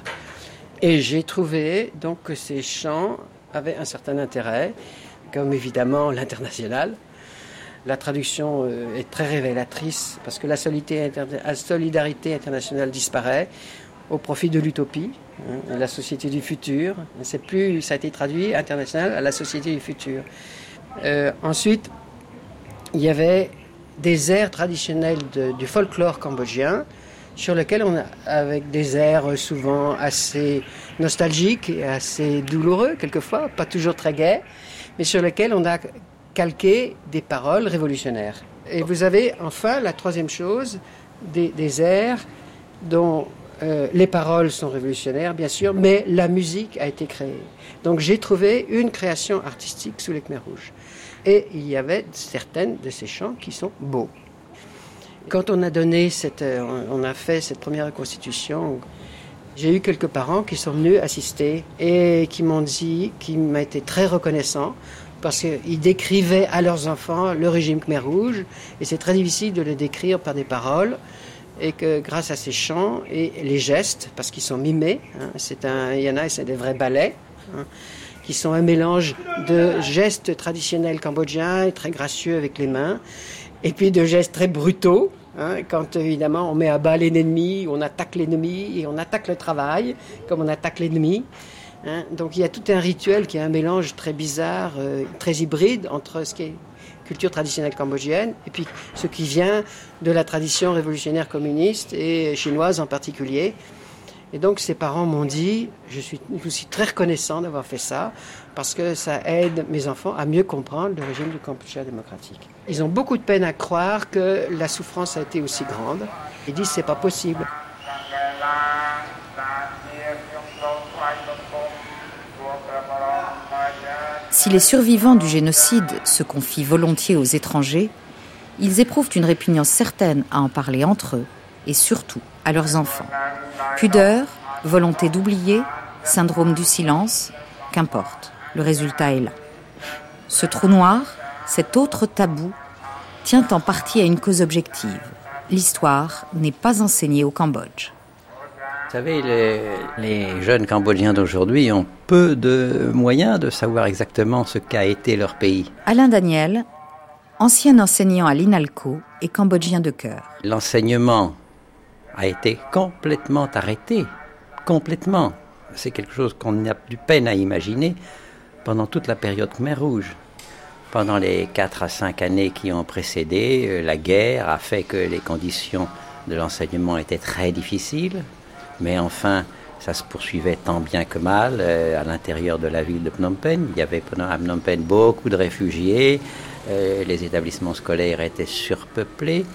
Et j'ai trouvé donc que ces chants avaient un certain intérêt, comme évidemment l'international. La traduction euh, est très révélatrice parce que la solidarité, internationale disparaît au profit de l'utopie, hein, la société du futur. C'est plus, ça a été traduit international à la société du futur. Euh, ensuite, il y avait des airs traditionnels du folklore cambodgien sur lesquels on a, avec des airs souvent assez nostalgiques et assez douloureux quelquefois, pas toujours très gais, mais sur lesquels on a calqué des paroles révolutionnaires. Et vous avez enfin la troisième chose, des, airs dont euh, les paroles sont révolutionnaires, bien sûr, mais la musique a été créée. Donc j'ai trouvé une création artistique sous les Khmer rouges. Et il y avait certaines de ces chants qui sont beaux. Quand on a donné cette, euh, on a fait cette première reconstitution, j'ai eu quelques parents qui sont venus assister et qui m'ont dit, qui m'ont été très reconnaissants parce qu'ils décrivaient à leurs enfants le régime Khmer Rouge et c'est très difficile de le décrire par des paroles et que grâce à ces chants et les gestes, parce qu'ils sont mimés, hein, c'est un, il y en a, c'est des vrais ballets. Hein, qui sont un mélange de gestes traditionnels cambodgiens très gracieux avec les mains, et puis de gestes très brutaux, hein, quand évidemment on met à bas l'ennemi, on attaque l'ennemi et on attaque le travail comme on attaque l'ennemi. Hein. Donc il y a tout un rituel qui est un mélange très bizarre, euh, très hybride entre ce qui est culture traditionnelle cambodgienne et puis ce qui vient de la tradition révolutionnaire communiste et chinoise en particulier. Et donc ses parents m'ont dit, je suis aussi très reconnaissant d'avoir fait ça, parce que ça aide mes enfants à mieux comprendre le régime du Kampuchea démocratique. Ils ont beaucoup de peine à croire que la souffrance a été aussi grande. Ils disent c'est pas possible. Si les survivants du génocide se confient volontiers aux étrangers, ils éprouvent une répugnance certaine à en parler entre eux et surtout à leurs enfants. Pudeur, volonté d'oublier, syndrome du silence, qu'importe, le résultat est là. Ce trou noir, cet autre tabou, tient en partie à une cause objective. L'histoire n'est pas enseignée au Cambodge. Vous savez, les, jeunes Cambodgiens d'aujourd'hui ont peu de moyens de savoir exactement ce qu'a été leur pays. Alain Daniel, ancien enseignant à l'INALCO et cambodgien de cœur. L'enseignement a été complètement arrêté. Complètement. C'est quelque chose qu'on a du peine à imaginer pendant toute la période Khmer Rouge. Pendant les 4 à 5 années qui ont précédé, euh, la guerre a fait que les conditions de l'enseignement étaient très difficiles, mais enfin, ça se poursuivait tant bien que mal euh, à l'intérieur de la ville de Phnom Penh. Il y avait à Phnom Penh beaucoup de réfugiés, euh, les établissements scolaires étaient surpeuplés.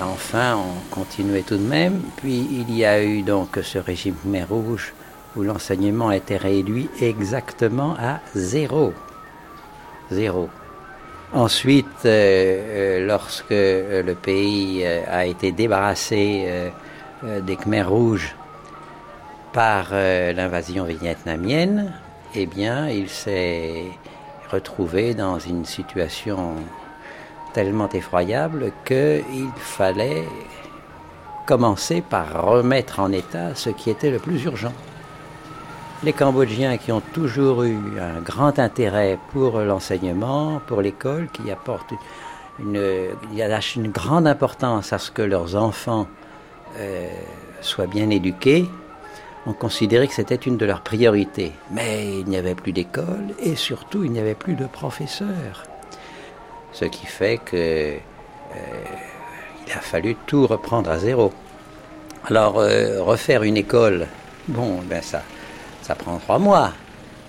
Enfin, on continuait tout de même. Puis il y a eu donc ce régime Khmer Rouge où l'enseignement a été réduit exactement à zéro. Zéro. Ensuite, euh, euh, lorsque le pays euh, a été débarrassé des Khmer Rouges par l'invasion vietnamienne, eh bien, il s'est retrouvé dans une situation tellement effroyable qu'il fallait commencer par remettre en état ce qui était le plus urgent. Les Cambodgiens qui ont toujours eu un grand intérêt pour l'enseignement, pour l'école, qui apportent une, une grande importance à ce que leurs enfants euh, soient bien éduqués, ont considéré que c'était une de leurs priorités. Mais il n'y avait plus d'école et surtout il n'y avait plus de professeurs ce qui fait que euh, il a fallu tout reprendre à zéro. Alors euh, refaire une école, bon, ben ça, ça prend trois mois.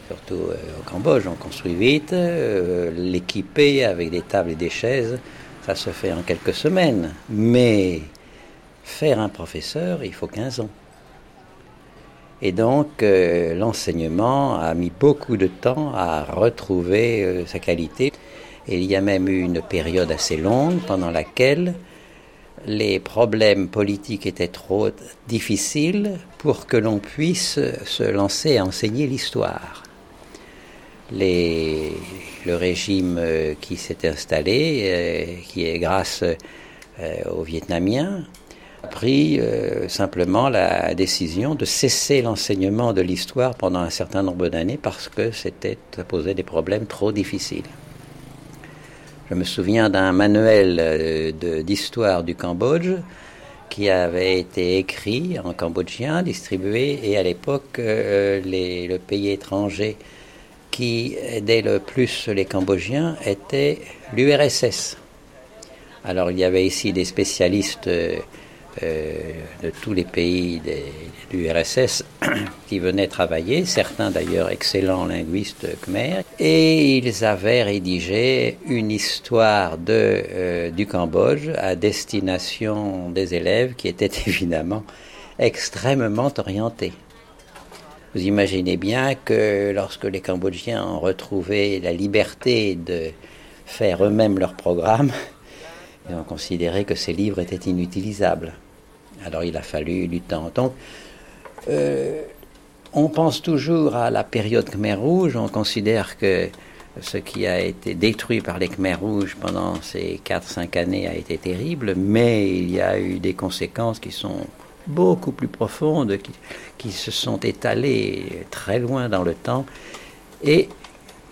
Surtout euh, au Cambodge, on construit vite, l'équiper avec des tables et des chaises, ça se fait en quelques semaines. Mais faire un professeur, il faut 15 ans. Et donc, l'enseignement a mis beaucoup de temps à retrouver sa qualité. Il y a même eu une période assez longue pendant laquelle les problèmes politiques étaient trop difficiles pour que l'on puisse se lancer à enseigner l'histoire. le régime euh, qui s'est installé, qui est grâce aux Vietnamiens, pris euh, simplement la décision de cesser l'enseignement de l'histoire pendant un certain nombre d'années parce que c'était, posait des problèmes trop difficiles. Je me souviens d'un manuel euh, d'histoire du Cambodge qui avait été écrit en cambodgien, distribué, et à l'époque, euh, le pays étranger qui aidait le plus les Cambodgiens était l'URSS. Alors il y avait ici des spécialistes euh, de tous les pays de l'URSS *clears throat* qui venaient travailler, certains d'ailleurs excellents linguistes khmer, et ils avaient rédigé une histoire de, euh, du Cambodge à destination des élèves qui étaient *laughs* évidemment extrêmement orientés. Vous imaginez bien que lorsque les Cambodgiens ont retrouvé la liberté de faire eux-mêmes leur programme, *laughs* ils ont considéré que ces livres étaient inutilisables. Alors il a fallu du temps. Donc, euh, on pense toujours à la période Khmer Rouge, on considère que ce qui a été détruit par les Khmer Rouges pendant ces 4-5 années a été terrible, mais il y a eu des conséquences qui sont beaucoup plus profondes, qui, qui se sont étalées très loin dans le temps, et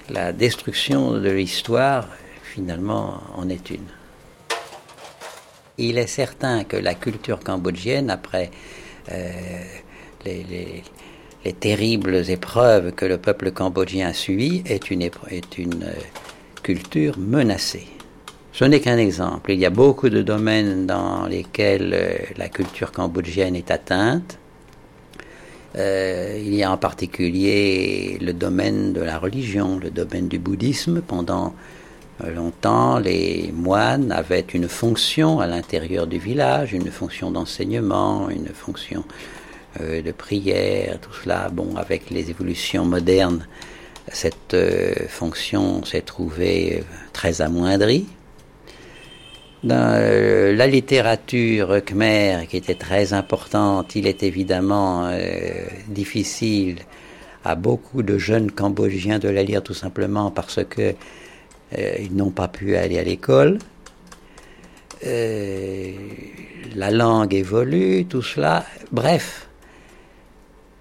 la destruction de l'histoire, finalement, en est une. Il est certain que la culture cambodgienne, après euh, les, terribles épreuves que le peuple cambodgien a subies, est une, est une euh, culture menacée. Ce n'est qu'un exemple. Il y a beaucoup de domaines dans lesquels euh, la culture cambodgienne est atteinte. il y a en particulier le domaine de la religion, le domaine du bouddhisme. Pendant longtemps, les moines avaient une fonction à l'intérieur du village, une fonction d'enseignement, une fonction euh, de prière, tout cela. Bon, avec les évolutions modernes, cette euh, fonction s'est trouvée très amoindrie. Dans la littérature khmer, qui était très importante, il est évidemment difficile à beaucoup de jeunes Cambodgiens de la lire tout simplement parce que euh, ils n'ont pas pu aller à l'école. Euh, la langue évolue, tout cela. Bref,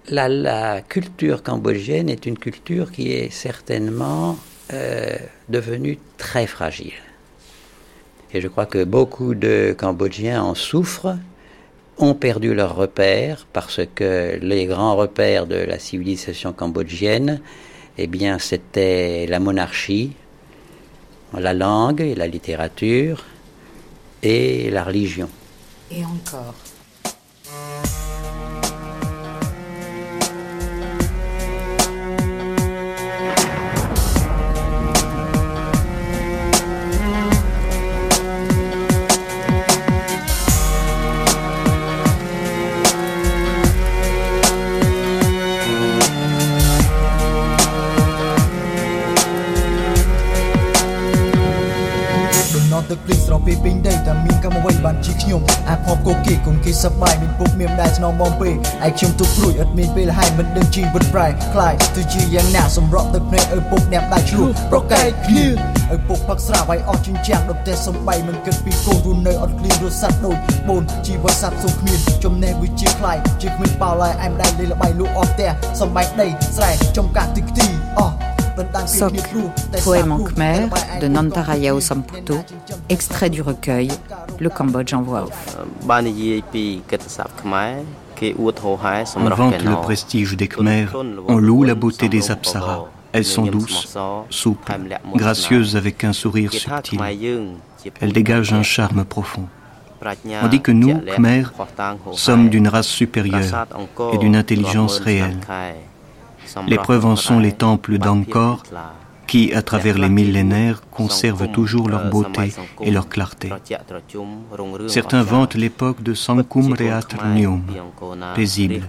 la, culture cambodgienne est une culture qui est certainement euh, devenue très fragile. Et je crois que beaucoup de Cambodgiens en souffrent, ont perdu leurs repères, parce que les grands repères de la civilisation cambodgienne, eh bien, c'était la monarchie, la langue et la littérature et la religion. Et encore. ដល់ពេលពេញដីតែមានកម្មអ្វីបានជីខ្ញុំអាផបគោគេគុនគេសប្បាយមានពុកមានដែរស្នងបងពេឯខ្ញុំទុកព្រួយអត់មានពេលហើយមិនដឹងជីវិតប្រែខ្លាយទៅជាយ៉ាងណាសម្រាប់ទឹកភ្នែកឪពុកអ្នកដែរឆ្លោះប្រកែកគ្នាឪពុកផឹកស្រាវាយអស់ជញ្ជាំងដល់ផ្ទះសំបីមិនគិតពីកូនរស់នៅអត់ឃ្លៀងរស័ព្ទដូចបូនជីវិតស័ព្ទសុខគ្មានចំណេះវិជាខ្លាយជាគ្មានប៉ោឡាយអែមដែរលេលបៃលូអស់ផ្ទះសំបីដីស្រែចំកាក់ទីខ្ទីអស់ Sok, poème en khmer de Nantarayao Samputo, extrait du recueil Le Cambodge en voix off. On vante le prestige des Khmer, on loue la beauté des apsaras. Elles sont douces, souples, gracieuses avec un sourire subtil. Elles dégagent un charme profond. On dit que nous, Khmer, sommes d'une race supérieure et d'une intelligence réelle. Les preuves en sont les temples d'Angkor, qui, à travers les millénaires, conservent toujours leur beauté et leur clarté. Certains vantent l'époque de Sangkum Reat Nyum, paisible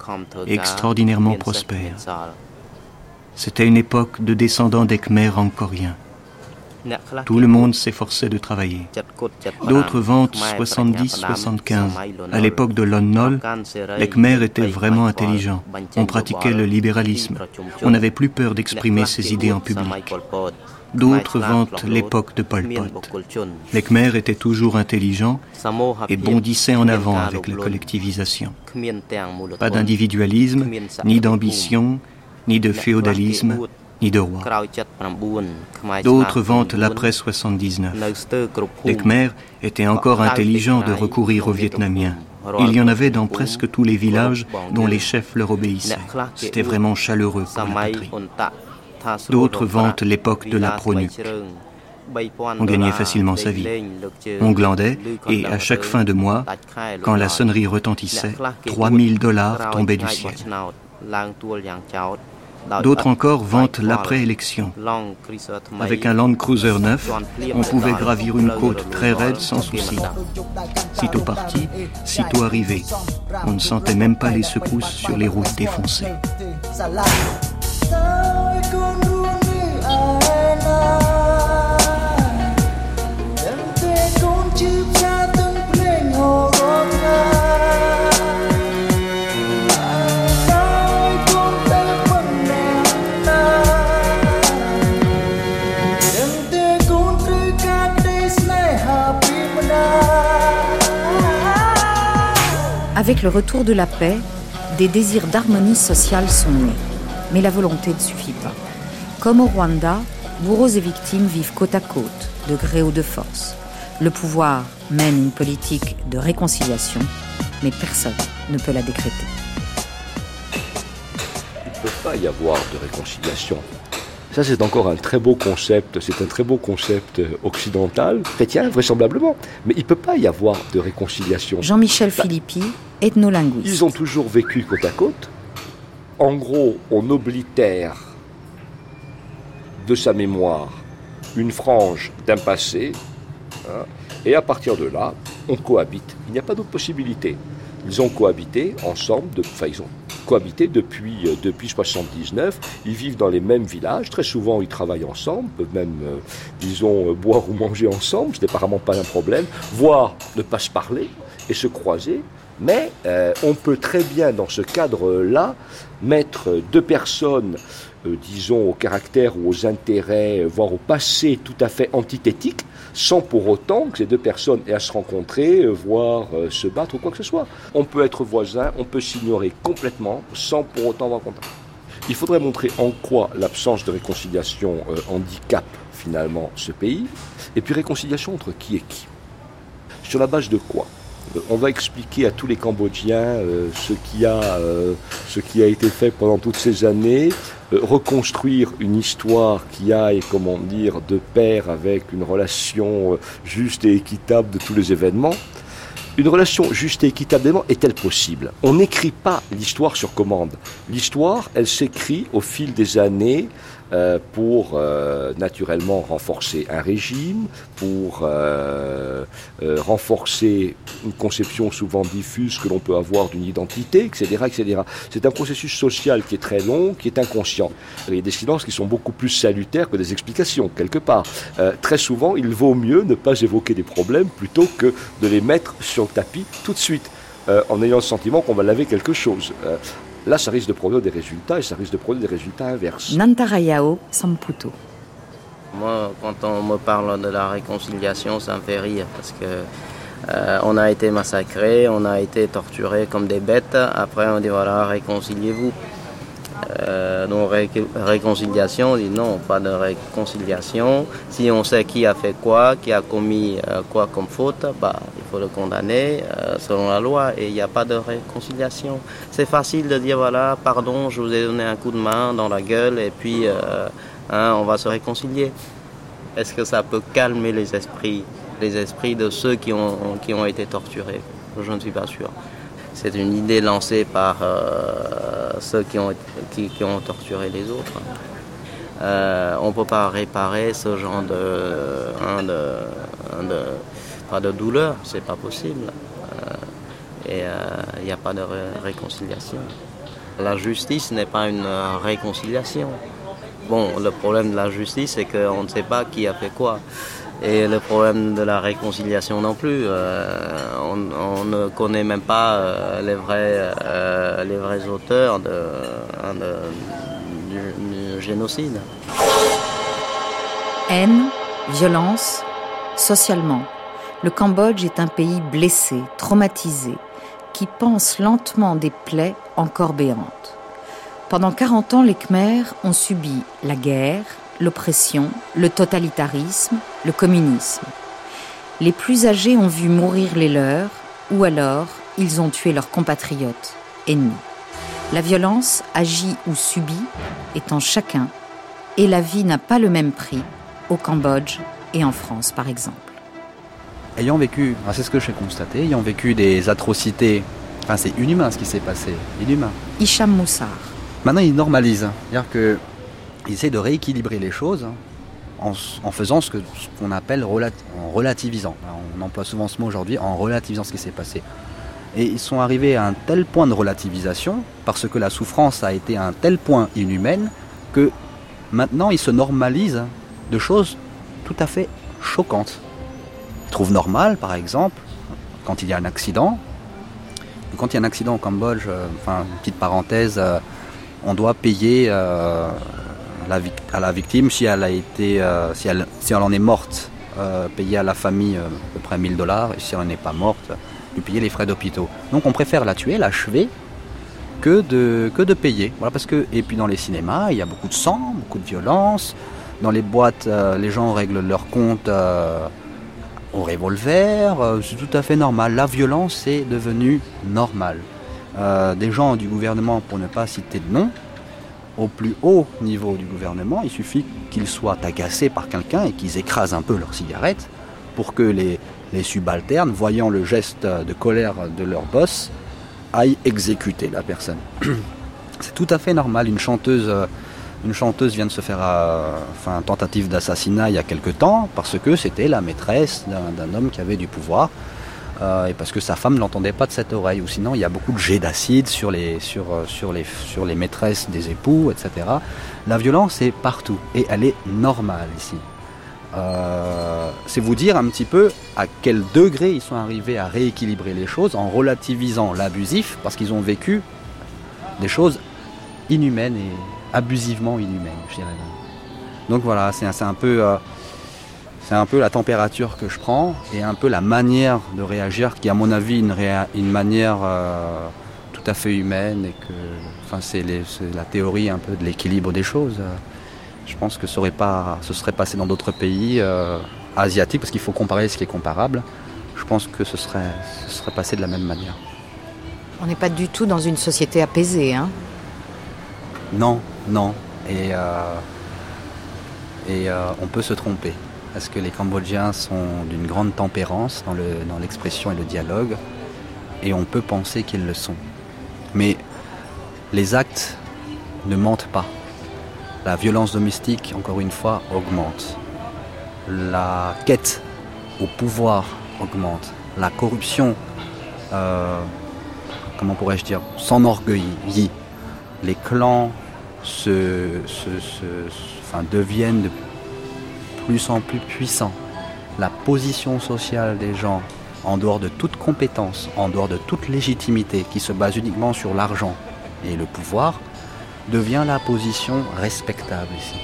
et extraordinairement prospère. C'était une époque de descendants des Khmers angkoriens. Tout le monde s'efforçait de travailler. D'autres vantent 70-75. À l'époque de Lon Nol, les Khmers étaient vraiment intelligents. On pratiquait le libéralisme. On n'avait plus peur d'exprimer ses idées en public. D'autres vantent l'époque de Pol Pot. Les Khmers étaient toujours intelligents et bondissaient en avant avec la collectivisation. Pas d'individualisme, ni d'ambition, ni de féodalisme, ni de roi. D'autres vantent l'après 79. Les Khmers étaient encore intelligents de recourir aux Vietnamiens. Il y en avait dans presque tous les villages dont les chefs leur obéissaient. C'était vraiment chaleureux pour la patrie. D'autres vantent l'époque de la pronuque. On gagnait facilement sa vie. On glandait et à chaque fin de mois, quand la sonnerie retentissait, 3000 dollars tombaient du ciel. D'autres encore vantent l'après-élection. Avec un Land Cruiser neuf, on pouvait gravir une côte très raide sans souci. Sitôt parti, sitôt arrivé, on ne sentait même pas les secousses sur les routes défoncées. Avec le retour de la paix, des désirs d'harmonie sociale sont nés. Mais la volonté ne suffit pas. Comme au Rwanda, bourreaux et victimes vivent côte à côte, de gré ou de force. Le pouvoir mène une politique de réconciliation, mais personne ne peut la décréter. Il ne peut pas y avoir de réconciliation ça, c'est encore un très beau concept, c'est un très beau concept occidental, chrétien vraisemblablement. Mais il ne peut pas y avoir de réconciliation. Jean-Michel Philippi, ethnolinguiste. Ils ont toujours vécu côte à côte. En gros, on oblitère de sa mémoire une frange d'un passé, hein, et à partir de là, on cohabite. Il n'y a pas d'autre possibilité. Ils ont cohabité ensemble, enfin ils ont cohabité depuis, euh, depuis 79. Ils vivent dans les mêmes villages. Très souvent, ils travaillent ensemble, peuvent même, euh, disons, euh, boire ou manger ensemble. Ce n'est apparemment pas un problème. Voire ne pas se parler et se croiser. Mais on peut très bien, dans ce cadre-là, mettre deux personnes, disons, au caractère ou aux intérêts, voire au passé tout à fait antithétiques, sans pour autant que ces deux personnes aient à se rencontrer, euh, voire euh, se battre ou quoi que ce soit. On peut être voisin, on peut s'ignorer complètement sans pour autant avoir contact. Il faudrait montrer en quoi l'absence de réconciliation euh, handicape finalement ce pays, et puis réconciliation entre qui et qui. Sur la base de quoi? On va expliquer à tous les Cambodgiens ce, qui a, ce qui a été fait pendant toutes ces années, euh, reconstruire une histoire qui aille, comment dire, de pair avec une relation euh, juste et équitable de tous les événements. Une relation juste et équitable est-elle possible? On n'écrit pas l'histoire sur commande. L'histoire, elle s'écrit au fil des années euh, pour euh, naturellement renforcer un régime, pour euh, renforcer une conception souvent diffuse que l'on peut avoir d'une identité, etc. etc. C'est un processus social qui est très long, qui est inconscient. Il y a des silences qui sont beaucoup plus salutaires que des explications, quelque part. très souvent, il vaut mieux ne pas évoquer des problèmes plutôt que de les mettre sur le tapis tout de suite. en ayant le sentiment qu'on va laver quelque chose. Là, ça risque de produire des résultats et ça risque de produire des résultats inverses. Nantarayao Samputo. Moi, quand on me parle de la réconciliation, ça me fait rire parce que euh, on a été massacrés, on a été torturés comme des bêtes. Après, on dit voilà, réconciliez-vous. Euh, réconciliation, on dit non, pas de réconciliation. Si on sait qui a fait quoi, qui a commis euh, quoi comme faute, bah, il faut le condamner euh, selon la loi et il n'y a pas de réconciliation. C'est facile de dire voilà, pardon, je vous ai donné un coup de main dans la gueule et puis hein, on va se réconcilier. Est-ce que ça peut calmer les esprits, les esprits de ceux qui ont, qui ont été torturés? Je ne suis pas sûr. C'est une idée lancée par ceux qui ont, torturé les autres. euh, on ne peut pas réparer ce genre de, hein, de, pas douleur, c'est pas possible. Euh, et il n'y a pas de réconciliation. La justice n'est pas une réconciliation. Bon, le problème de la justice, c'est qu'on ne sait pas qui a fait quoi. Et le problème de la réconciliation non plus. on, ne connaît même pas les, vrais, les vrais auteurs hein, du, génocide. Haine, violence, socialement, le Cambodge est un pays blessé, traumatisé, qui pense lentement des plaies encore béantes. Pendant 40 ans, les Khmers ont subi la guerre, l'oppression, le totalitarisme, le communisme. Les plus âgés ont vu mourir les leurs, ou alors ils ont tué leurs compatriotes, ennemis. La violence, agie ou subie, est en chacun, et la vie n'a pas le même prix au Cambodge et en France, par exemple. Ayant vécu, c'est ce que j'ai constaté, ayant vécu des atrocités, enfin c'est inhumain ce qui s'est passé, inhumain. Hicham Moussar. Maintenant ils normalisent, c'est-à-dire qu'ils essaient de rééquilibrer les choses en, faisant ce qu'on appelle en relativisant. on emploie souvent ce mot aujourd'hui, en relativisant ce qui s'est passé. Et ils sont arrivés à un tel point de relativisation, parce que la souffrance a été à un tel point inhumaine, que maintenant ils se normalisent de choses tout à fait choquantes. Ils trouvent normal, par exemple, quand il y a un accident. Quand il y a un accident au Cambodge, euh, enfin, petite parenthèse, euh, on doit payer euh, à la victime si elle a été, si, elle, si elle en est morte, payer à la famille à peu près 1000 dollars, et si elle n'est pas morte, payer les frais d'hôpitaux. Donc on préfère la tuer, l'achever, que de, que de payer. Voilà, parce que, et puis dans les cinémas, il y a beaucoup de sang, beaucoup de violence. Dans les boîtes, euh, les gens règlent leur compte euh, au revolver. Euh, c'est tout à fait normal. La violence est devenue normale. des gens du gouvernement, pour ne pas citer de nom, au plus haut niveau du gouvernement, il suffit qu'ils soient agacés par quelqu'un et qu'ils écrasent un peu leur cigarette pour que les, subalternes, voyant le geste de colère de leur boss, aillent exécuter la personne. *clears throat* C'est tout à fait normal. Une chanteuse, une chanteuse vient de se faire euh, enfin, tentative d'assassinat il y a quelque temps parce que c'était la maîtresse d'un homme qui avait du pouvoir. Euh, et parce que sa femme ne l'entendait pas de cette oreille, ou sinon il y a beaucoup de jets d'acide sur les, sur, sur, les, sur les maîtresses des époux, etc. La violence est partout, et elle est normale ici. Euh, c'est vous dire un petit peu à quel degré ils sont arrivés à rééquilibrer les choses en relativisant l'abusif parce qu'ils ont vécu des choses inhumaines et abusivement inhumaines, je dirais. Donc voilà, c'est un, peu euh, c'est un peu la température que je prends et un peu la manière de réagir qui, à mon avis, une, une manière euh, tout à fait humaine et que, enfin, c'est la théorie un peu de l'équilibre des choses. Je pense que ce serait, pas, ce serait passé dans d'autres pays euh, asiatiques, parce qu'il faut comparer ce qui est comparable. Je pense que ce serait, ce serait passé de la même manière. On n'est pas du tout dans une société apaisée, hein Non, non. Et, euh, et euh, on peut se tromper. Parce que les Cambodgiens sont d'une grande tempérance dans l'expression et le dialogue. Et on peut penser qu'ils le sont. Mais les actes ne mentent pas. La violence domestique, encore une fois, augmente. La quête au pouvoir augmente. La corruption, euh, comment pourrais-je dire, s'enorgueillit. Les clans se, deviennent de plus en plus puissants. La position sociale des gens, en dehors de toute compétence, en dehors de toute légitimité, qui se base uniquement sur l'argent et le pouvoir, devient la position respectable ici.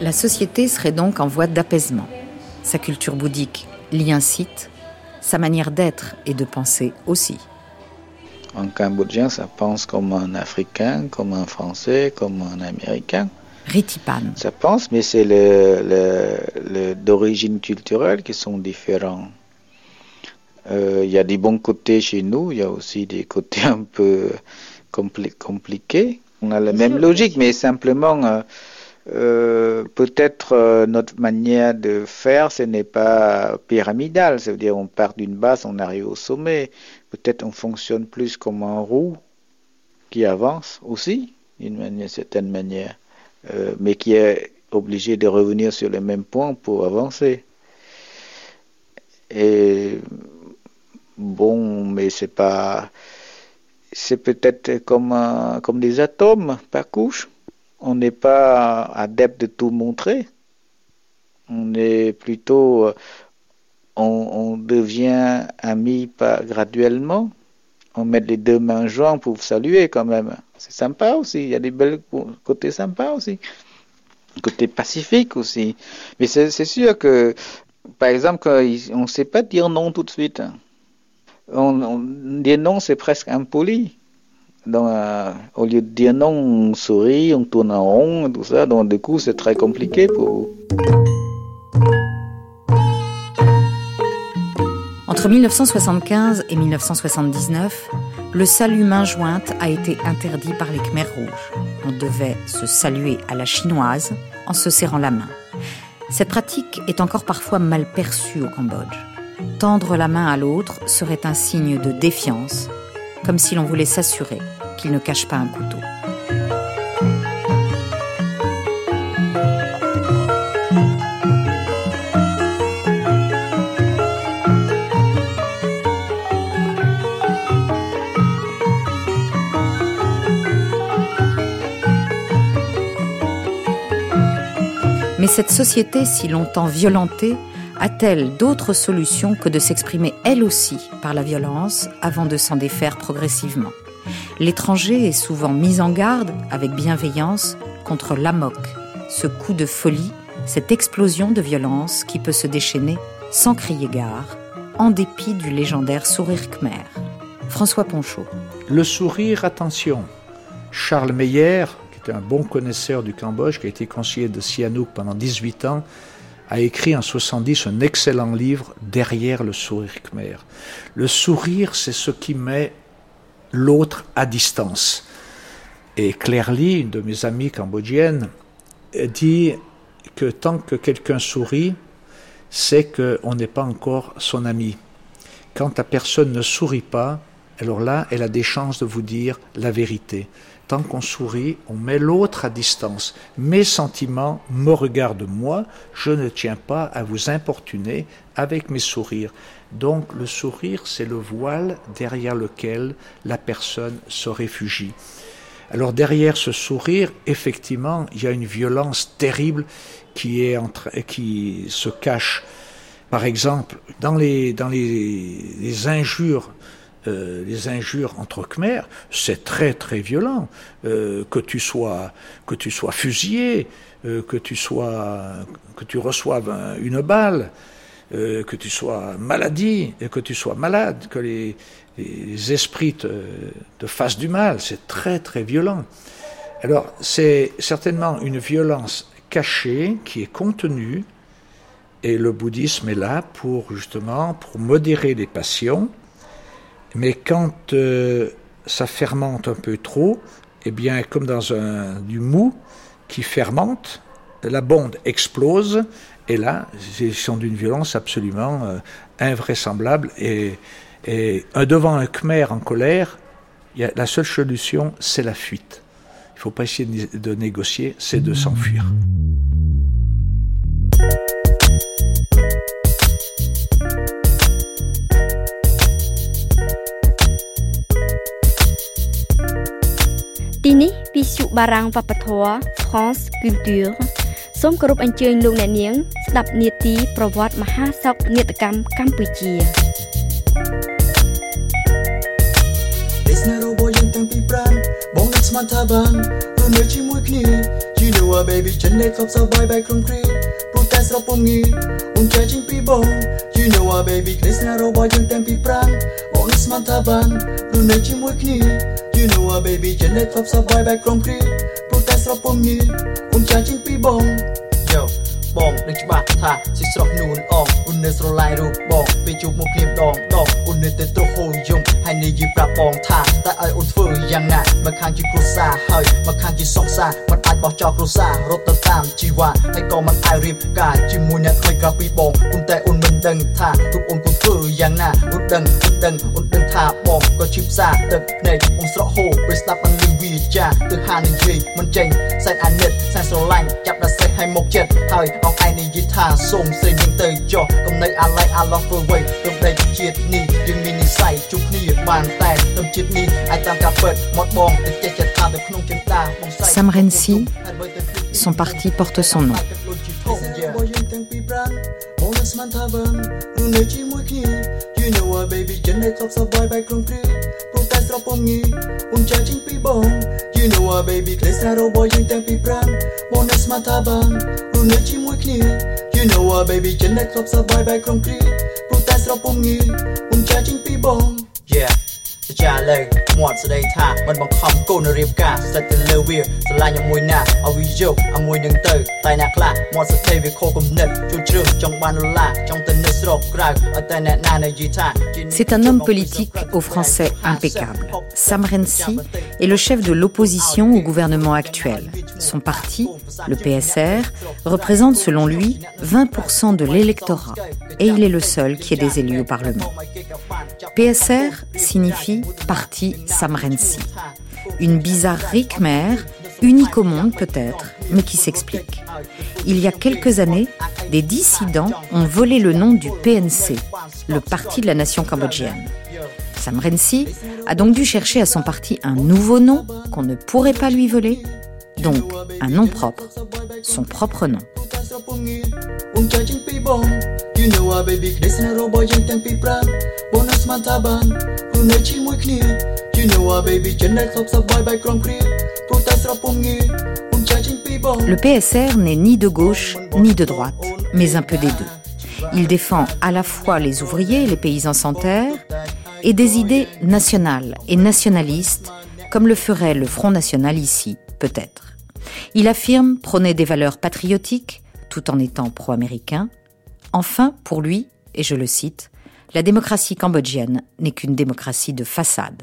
La société serait donc en voie d'apaisement. Sa culture bouddhique l'y incite, sa manière d'être et de penser aussi. Un Cambodgien, ça pense comme un Africain, comme un Français, comme un Américain. Ritipan. Ça pense, mais c'est le, d'origine culturelle qui sont différents. Euh, il y a des bons côtés chez nous, il y a aussi des côtés *laughs* un peu compliqués. On a la même logique, mais simplement, euh, euh, peut-être euh, notre manière de faire, ce n'est pas pyramidal, cest à dire on part d'une base, on arrive au sommet. Peut-être on fonctionne plus comme un roue qui avance aussi, d'une certaine manière, euh, mais qui est obligé de revenir sur le même point pour avancer. Et bon, mais c'est pas, c'est peut-être comme comme des atomes par couche on n'est pas adepte de tout montrer. On est plutôt, euh, on, devient ami pas graduellement. On met les deux mains jointes pour saluer quand même. C'est sympa aussi. Il y a des belles côtés sympas aussi. Côté pacifique aussi. Mais c'est sûr que, par exemple, on ne sait pas dire non tout de suite. On, on dire non, c'est presque impoli. Euh, au lieu de dire non, on sourit, on tourne en rond, tout ça. Donc, du coup, c'est très compliqué pour. Entre 1975 et 1979, le salut main jointe a été interdit par les Khmers rouges. On devait se saluer à la chinoise en se serrant la main. Cette pratique est encore parfois mal perçue au Cambodge. Tendre la main à l'autre serait un signe de défiance comme si l'on voulait s'assurer qu'il ne cache pas un couteau. Mais cette société si longtemps violentée a-t-elle d'autres solutions que de s'exprimer elle aussi par la violence avant de s'en défaire progressivement? L'étranger est souvent mis en garde avec bienveillance contre l'amok, ce coup de folie, cette explosion de violence qui peut se déchaîner sans crier gare, en dépit du légendaire sourire khmer. François Ponchot. Le sourire, attention. Charles Meyer, qui était un bon connaisseur du Cambodge, qui a été conseiller de Sihanouk pendant 18 ans, a écrit en 70 un excellent livre Derrière le sourire khmer. Le sourire, c'est ce qui met l'autre à distance. Et Claire Lee, une de mes amies cambodgiennes, dit que tant que quelqu'un sourit, c'est qu'on n'est pas encore son ami. Quand la personne ne sourit pas, alors là, elle a des chances de vous dire la vérité tant qu'on sourit, on met l'autre à distance. Mes sentiments me regardent moi, je ne tiens pas à vous importuner avec mes sourires. Donc le sourire, c'est le voile derrière lequel la personne se réfugie. Alors derrière ce sourire, effectivement, il y a une violence terrible qui, est entre, qui se cache. Par exemple, dans les, dans les, les injures euh, les injures entre Khmer, c'est très très violent. Euh, que tu sois que tu sois fusillé, euh, que tu sois que tu reçoives une balle, que tu sois maladie, que tu sois malade, que les, esprits te, te, fassent du mal, c'est très très violent. Alors c'est certainement une violence cachée qui est contenue, et le bouddhisme est là pour justement pour modérer les passions mais quand euh, ça fermente un peu trop, eh bien, comme dans un, du mou qui fermente, la bonde explose, et là, ils sont d'une violence absolument euh, invraisemblable. Et, devant un Khmer en colère, la seule solution, c'est la fuite. Il ne faut pas essayer de négocier, c'est de s'enfuir. France Culture សូមគោរពអញ្ជើញលោកអ្នកនាង ស្ដាប់នាទីប្រវត្តិមហាសោកនាដកម្មកម្ពុជាទេសនារបស់យើងតាំងពីប្រាំបងនឹងស្មានថាបានរស់នៅជាមួយគ្នា You know what baby ចិននេះខប់សបាយបែកក្រុមគ្រាព្រោះតែស្រពងងីអូនចាជាងពីបង You know what baby ទេសនារបស់យើងតាំងពីប្រាំបងនឹងស្មានថាបានរស់នៅជាមួយគ្នា You know a baby Janet Fab sa vai back from Cree Putas ra pom mi Um cha ching pi bong. បង Yo បងនឹងច្បាស់ថាសិស្រស់នួនអងឧននៅស្រឡាញ់រូបបងពេលជួបមកគ្នាម្ដងដងឧននៅទៅត្រហូរយំហើយនិយាយប្រាប់បងថាតែឲ្យអូនធ្វើយ៉ាងណាមកខាងជាគ្រួសារហើយមកខាងជាសង្សារមិនអាចបោះចោលគ្រួសាររត់ទៅតាមជីវ៉ាហើយក៏មិនអាចរៀបការជាមួយអ្នកថ្មីក្រៅពីបងប៉ុន្តែអូនមិនដឹងថារូបអូនគួរធ្វើយ៉ាងណាអូនដឹងអូនដឹងអូនដឹងថាបងក៏ជាផ្សារទឹកភ្នែកអូនស្រក់ហូរពេលស្ដាប់អនលីវាចាទៅហានិយាយមិនចេញសែនអាណិតសែនស្រឡាញ់ចាប់ដល់ស្រីឲ្យមកចិត្តហើយអងឯងនិយាយថាសូមស្រីនឹងទៅចុះកុំនៅអាឡៃអាឡោះធ្វើໄວទើបដេកជាតិនេះយើងមាននិស័យជួបគ្នាបានតែទើបជាតិនេះអាចតាមការពិតមកបងទៅចេះចិត្តថានៅក្នុងចិន្តាបងស្រី Sam Rensi, son parti porte son nom. របស់យើងទាំងពីរប្រាំអូនស្មានថាបានឬនៅជាមួយគ្នា You know what baby ចិននៅខប់សប្បាយបែកក្រុមគ្រាព្រោះតែ drop on me. Un charging pi bong You know a baby klesa ro boy in tempi pran Bonus matabang Rune chi mui kni You know a baby chen da klop sa boy by concrete Brutas drop on me. Un charging pi bong Yeah. ចាលើមាត់ស្ដីថាមិនបង្ខំកូនរៀបការសិតទៅលើវាស្រឡាញ់ឲ្យមួយណាឲ្យវាយកឲ្យមួយនឹងទៅតែអ្នកខ្លះមាត់ស្ដីវាខុសគំនិតជួជ្រើសចង់បានដុល្លារចង់ទៅនៅស្រុកក្រៅឲ្យតែអ្នកណានិយាយថា C'est un homme politique au français impeccable. Sam Rensi est le chef de l'opposition au gouvernement actuel. Son parti, le PSR, représente selon lui 20% de l'électorat et il est le seul qui ait des élus au Parlement. PSR signifie Parti Sam Rensi. Une bizarrerie khmer, unique au monde peut-être, mais qui s'explique. Il y a quelques années, des dissidents ont volé le nom du PNC, le Parti de la nation cambodgienne. Sam Rensi a donc dû chercher à son parti un nouveau nom qu'on ne pourrait pas lui voler, donc un nom propre, son propre nom. Le PSR n'est ni de gauche ni de droite, mais un peu des deux. Il défend à la fois les ouvriers, les paysans sans terre, et des idées nationales et nationalistes, comme le ferait le Front National ici, peut-être. Il affirme prôner des valeurs patriotiques, tout en étant pro-américain, Enfin, pour lui, et je le cite, la démocratie cambodgienne n'est qu'une démocratie de façade.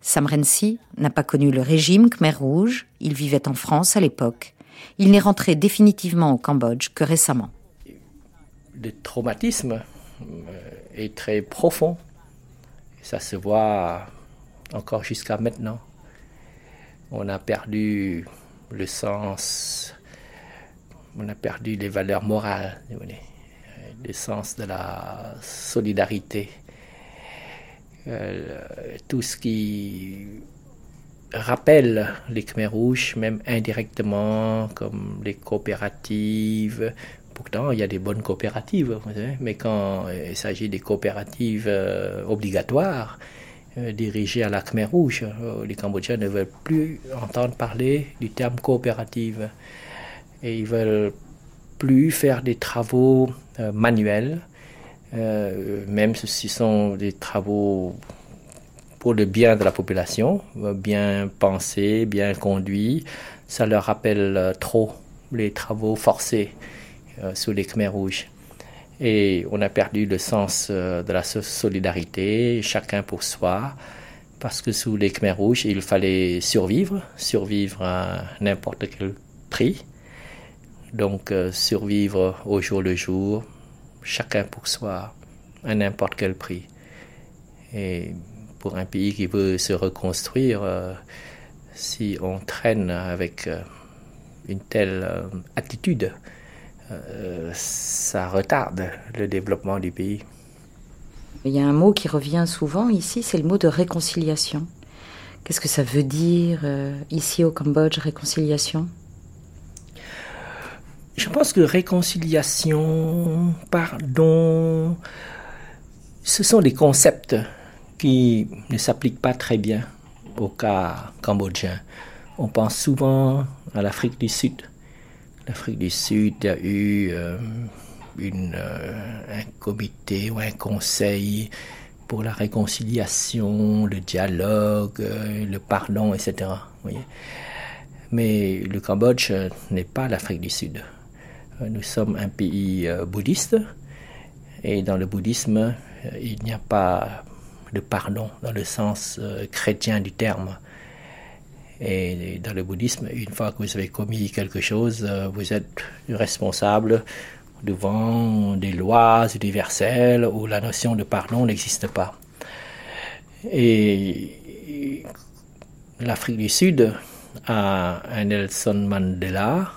Sam Rensi n'a pas connu le régime Khmer Rouge, il vivait en France à l'époque. Il n'est rentré définitivement au Cambodge que récemment. Le traumatisme euh, est très profond. Ça se voit encore jusqu'à maintenant. On a perdu le sens, on a perdu les valeurs morales, le sens de la solidarité. Euh, tout ce qui rappelle les Khmer rouges, même indirectement, comme les coopératives. Pourtant, il y a des bonnes coopératives, mais quand il s'agit des coopératives euh, obligatoires, euh, dirigées à la Khmer rouge, les Cambodgiens ne veulent plus entendre parler du terme coopérative. Et ils veulent plus faire des travaux manuels, euh, même si ce sont des travaux pour le bien de la population, euh, bien pensés, bien conduits. Ça leur rappelle euh, trop les travaux forcés euh, sous les Khmer rouges. Et on a perdu le sens euh, de la so- solidarité, chacun pour soi, parce que sous les Khmer rouges, il fallait survivre, survivre à n'importe quel prix. Donc euh, survivre au jour le jour, chacun pour soi, à n'importe quel prix. Et pour un pays qui veut se reconstruire, euh, si on traîne avec euh, une telle attitude, ça retarde le développement du pays. Il y a un mot qui revient souvent ici, c'est le mot de réconciliation. Qu'est-ce que ça veut dire ici au Cambodge, réconciliation? Je pense que réconciliation, pardon, ce sont des concepts qui ne s'appliquent pas très bien au cas cambodgien. On pense souvent à l'Afrique du Sud. L'Afrique du Sud, a eu euh, euh, un comité ou un conseil pour la réconciliation, le dialogue, euh, le pardon, etc. Mais le Cambodge n'est pas l'Afrique du Sud. Nous sommes un pays bouddhiste et dans le bouddhisme, il n'y a pas de pardon dans le sens chrétien du terme. Et dans le bouddhisme, une fois que vous avez commis quelque chose, vous êtes responsable devant des lois universelles où la notion de pardon n'existe pas. Et l'Afrique du Sud a un Nelson Mandela,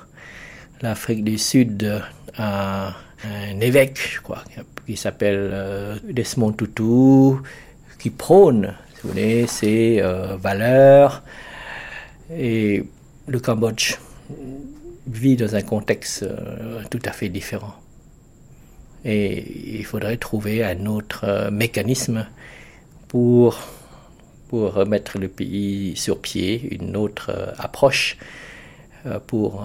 l'Afrique du Sud a un évêque, je crois, qui s'appelle euh, Desmond Tutu, qui prône, si vous voulez, ces euh, valeurs. Et le Cambodge vit dans un contexte euh, tout à fait différent. Et il faudrait trouver un autre euh, mécanisme pour, pour remettre le pays sur pied, une autre euh, approche pour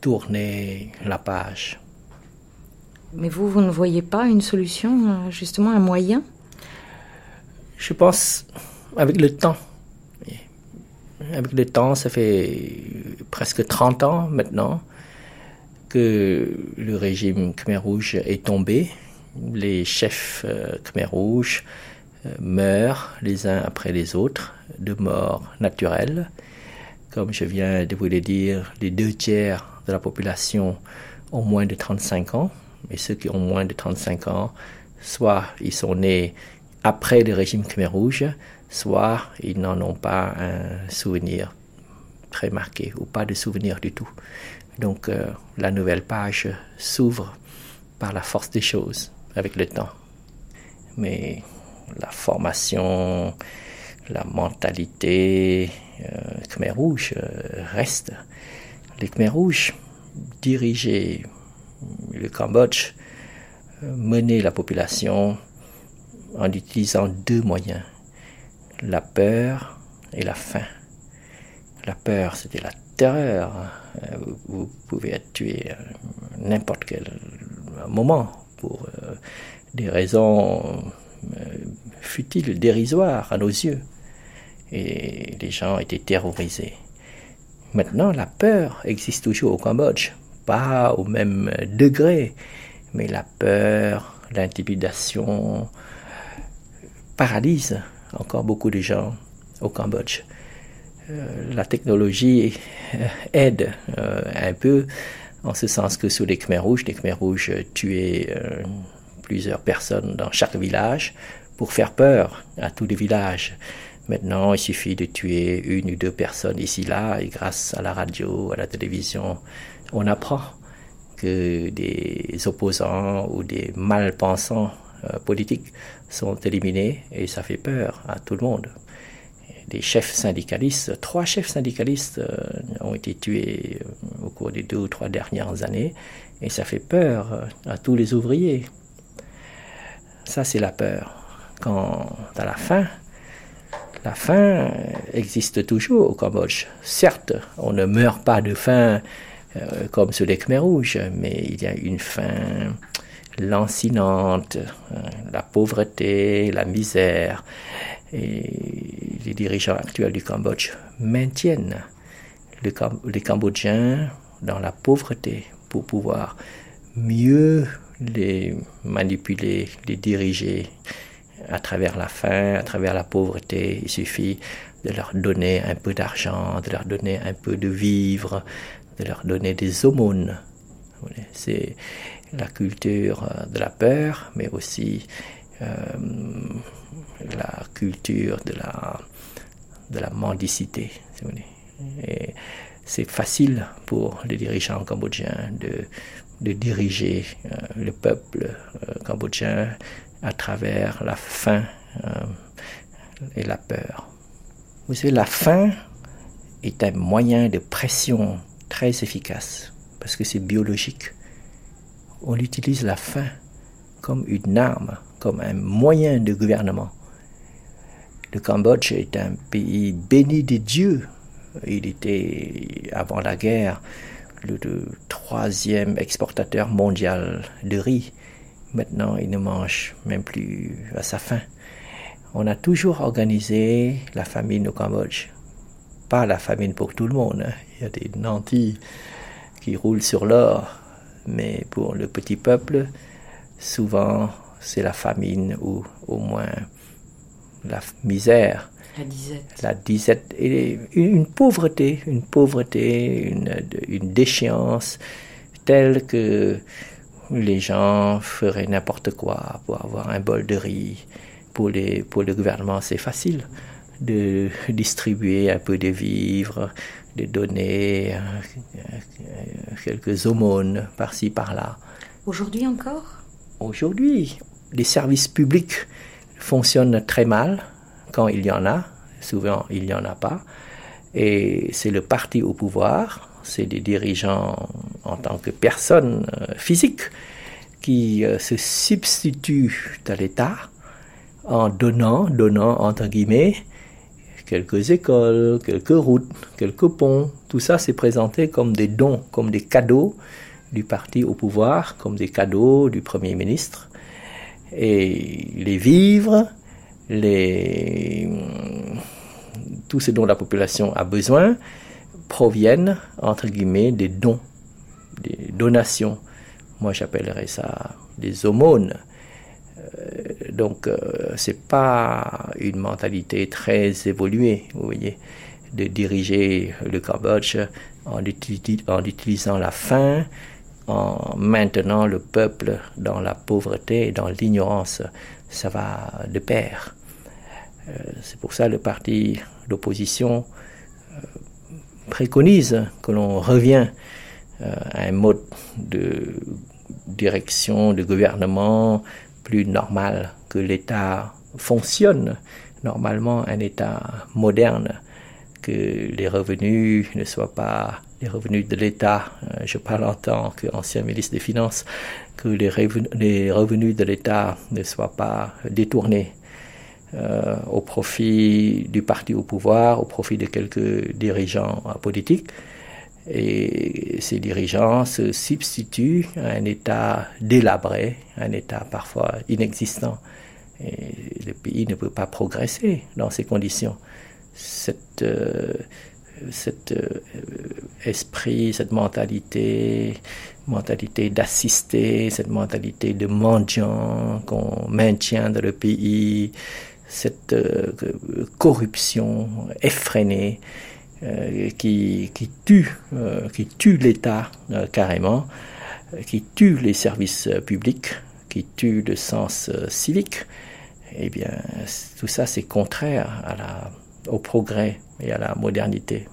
tourner la page. Mais vous, vous ne voyez pas une solution, justement un moyen? Je pense avec le temps avec le temps, ça fait presque 30 ans maintenant que le régime Khmer Rouge est tombé. Les chefs euh, Khmer Rouge euh, meurent les uns après les autres de mort naturelle. Comme je viens de vous le dire, les deux tiers de la population ont moins de 35 ans. Et ceux qui ont moins de 35 ans, soit ils sont nés après le régime Khmer Rouge, soit ils n'en ont pas un souvenir très marqué ou pas de souvenir du tout. Donc euh, la nouvelle page s'ouvre par la force des choses avec le temps. Mais la formation, la mentalité euh, Khmer Rouge euh, reste. Les Khmer Rouges dirigeaient le Cambodge, menaient la population en utilisant deux moyens la peur et la faim. La peur, c'était la terreur. Euh, vous pouvez être tué n'importe quel moment pour euh, des raisons euh, futiles, dérisoires à nos yeux. Et les gens étaient terrorisés. Maintenant, la peur existe toujours au Cambodge, pas au même degré, mais la peur, l'intimidation paralyse encore beaucoup de gens au Cambodge. Euh, la technologie euh, aide euh, un peu, en ce sens que sous les Khmer Rouges, les Khmer Rouges tuaient plusieurs personnes dans chaque village pour faire peur à tous les villages. Maintenant, il suffit de tuer une ou deux personnes ici, là, et grâce à la radio, à la télévision, on apprend que des opposants ou des malpensants politiques sont éliminés et ça fait peur à tout le monde. Des chefs syndicalistes, trois chefs syndicalistes euh, ont été tués euh, au cours des deux ou trois dernières années et ça fait peur euh, à tous les ouvriers. Ça, c'est la peur. Quand à la faim, la faim existe toujours au Cambodge. Certes, on ne meurt pas de faim comme sur les Khmer rouges, mais il y a une faim lancinante, euh, la pauvreté, la misère. Et les dirigeants actuels du Cambodge maintiennent les Cambodgiens dans la pauvreté pour pouvoir mieux les manipuler, les diriger à travers la faim, à travers la pauvreté. Il suffit de leur donner un peu d'argent, de leur donner un peu de vivre, de leur donner des aumônes. C'est la culture euh, de la peur, mais aussi euh, la culture de la, mendicité. Et c'est facile pour les dirigeants cambodgiens de, de diriger euh, le peuple cambodgien à travers la faim et la peur. Vous savez, la faim est un moyen de pression très efficace parce que c'est biologique on utilise la faim comme une arme, comme un moyen de gouvernement. Le Cambodge est un pays béni de Dieu. Il était, avant la guerre, le, troisième exportateur mondial de riz. Maintenant, il ne mange même plus à sa faim. On a toujours organisé la famine au Cambodge. Pas la famine pour tout le monde. Hein. Il y a des nantis qui roulent sur l'or mais pour le petit peuple, souvent c'est la famine ou au moins la misère. La disette. La disette et une pauvreté, une pauvreté, une, une déchéance telle que les gens feraient n'importe quoi pour avoir un bol de riz. Pour, les, pour le gouvernement, c'est facile de distribuer un peu de vivres, de donner quelques aumônes par-ci, par-là. Aujourd'hui encore? Aujourd'hui, les services publics fonctionnent très mal quand il y en a. Souvent, il n'y en a pas. Et c'est le parti au pouvoir, c'est des dirigeants en tant que personnes physiques qui se substituent à l'État en donnant, donnant entre guillemets, quelques écoles, quelques routes, quelques ponts. Tout ça, c'est présenté comme des dons, comme des cadeaux du parti au pouvoir, comme des cadeaux du Premier ministre. Et les vivres, les... tout ce dont la population a besoin, proviennent, entre guillemets, des dons, des donations. Moi, j'appellerais ça des aumônes. Euh, donc, euh, c'est pas une mentalité très évoluée, vous voyez, de diriger le Cambodge en, utilisant la faim, en maintenant le peuple dans la pauvreté et dans l'ignorance. Ça va de pair. Euh, c'est pour ça le parti d'opposition préconise que l'on revient à un mode de direction, de gouvernement plus normal, que l'État fonctionne. Normalement, un État moderne, que les revenus ne soient pas les revenus de l'État, euh, je parle en tant qu'ancien ministre des Finances, que les revenus de l'État ne soient pas détournés euh, au profit du parti au pouvoir, au profit de quelques dirigeants politiques. Et ces dirigeants se substituent à un État délabré, un État parfois inexistant. Et le pays ne peut pas progresser dans ces conditions. Cet, euh, cet euh, esprit, cette mentalité, mentalité d'assister, cette mentalité de mendiant qu'on maintient dans le pays, cette euh, corruption effrénée, euh, qui, tue, euh, qui tue l'État carrément, qui tue les services publics, qui tue le sens civique, eh bien, tout ça, c'est contraire au progrès et à la modernité.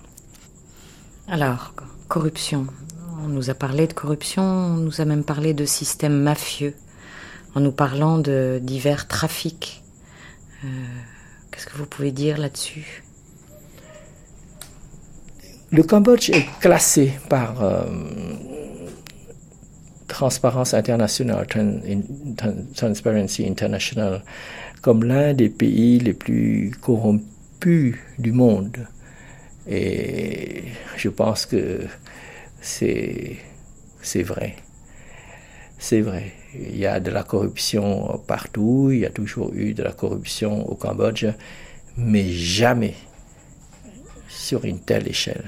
Alors, corruption. On nous a parlé de corruption, on nous a même parlé de système mafieux, en nous parlant de divers trafics. Qu'est-ce que vous pouvez dire là-dessus? Le Cambodge est classé par euh, Transparence International, Transparency International, comme l'un des pays les plus corrompus du monde. Et je pense que c'est vrai. C'est vrai. Il y a de la corruption partout, il y a toujours eu de la corruption au Cambodge, mais jamais sur une telle échelle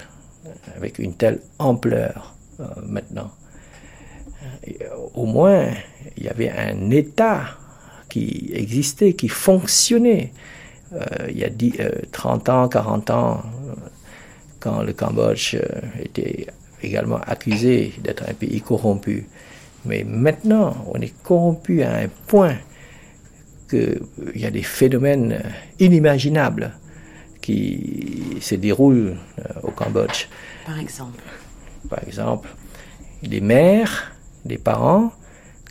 avec une telle ampleur euh, maintenant. au moins, il y avait un État qui existait, qui fonctionnait. Euh, il y a 30 euh, ans, 40 ans, quand le Cambodge était également accusé d'être un pays corrompu. Mais maintenant, on est corrompu à un point qu'il y a des phénomènes inimaginables qui se déroulent au Cambodge. Par exemple Par exemple, des mères, des parents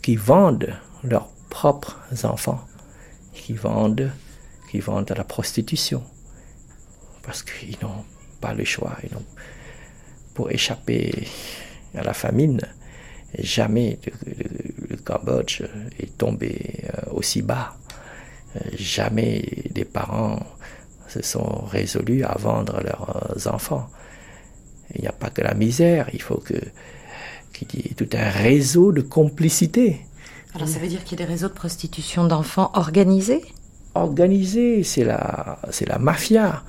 qui vendent leurs propres enfants, qui vendent, qui vendent à la prostitution, parce qu'ils n'ont pas le choix. Ils pour échapper à la famine, jamais le, Cambodge est tombé euh, aussi bas. Euh, jamais des parents se sont résolus à vendre leurs enfants. Il n'y a pas que la misère, il faut que qu'il y ait tout un réseau de complicité. Alors ça veut dire qu'il y a des réseaux de prostitution d'enfants organisés? Organisés, c'est la, c'est la mafia.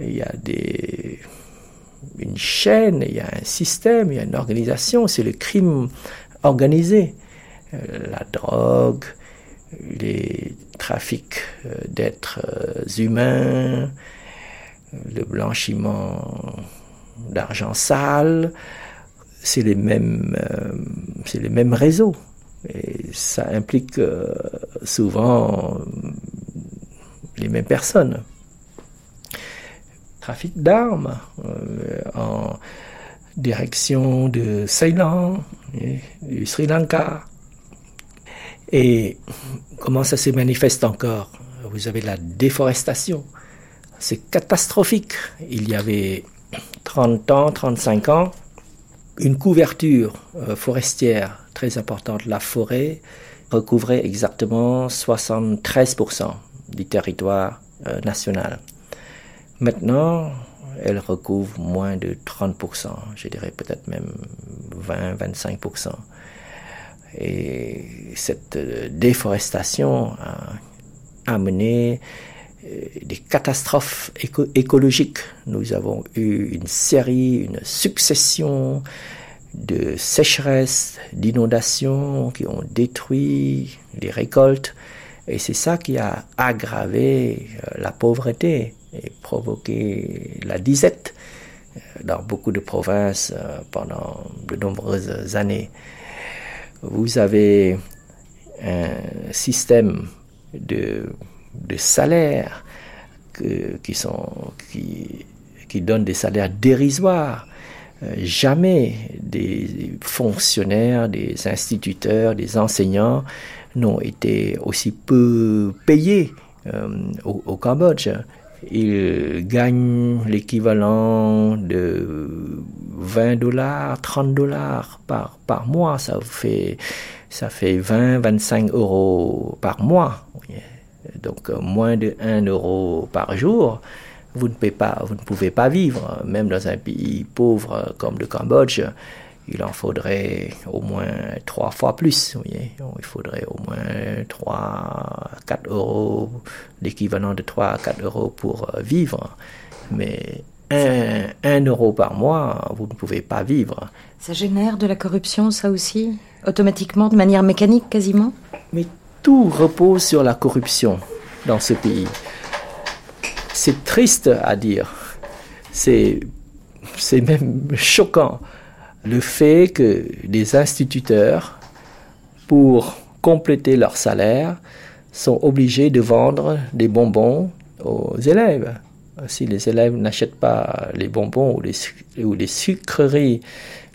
Il y a des, une chaîne, il y a un système, il y a une organisation, c'est le crime organisé. la drogue, les trafics d'êtres humains, le blanchiment d'argent sale, c'est les mêmes, c'est les mêmes réseaux. Et ça implique souvent les mêmes personnes. Trafic d'armes euh, en direction de Ceylan, du Sri Lanka. Et comment ça se manifeste encore? Vous avez la déforestation. C'est catastrophique. Il y avait 30 ans, 35 ans, une couverture euh, forestière très importante. La forêt recouvrait exactement 73% du territoire euh, national. Maintenant, elle recouvre moins de 30%, je dirais peut-être même 20-25%. Et cette euh, déforestation a amené euh, des catastrophes écologiques. Nous avons eu une série, une succession de sécheresses, d'inondations qui ont détruit les récoltes, et c'est ça qui a aggravé euh, la pauvreté et provoqué la disette euh, dans beaucoup de provinces euh, pendant de nombreuses années. Vous avez un système de, de salaires qui, sont, qui, qui des salaires dérisoires. Jamais des fonctionnaires, des instituteurs, des enseignants n'ont été aussi peu payés euh, au, Cambodge. Ils gagnent l'équivalent de 20 dollars, 30 dollars par, par mois. Ça fait, ça fait 20, 25 euros par mois. Donc euh, moins de 1 euro par jour. Vous ne, pouvez pas, vivre, même dans un pays pauvre comme le Cambodge il en faudrait au moins trois fois plus. Il faudrait au moins 3 4 euros, l'équivalent de 3 à 4 euros pour euh, vivre. Mais 1, euro par mois, vous ne pouvez pas vivre. Ça génère de la corruption, ça aussi? Automatiquement, de manière mécanique quasiment? Mais tout repose sur la corruption dans ce pays. C'est triste à dire. C'est même choquant le fait que les instituteurs, pour compléter leur salaire, sont obligés de vendre des bonbons aux élèves. Si les élèves n'achètent pas les bonbons ou les, ou les sucreries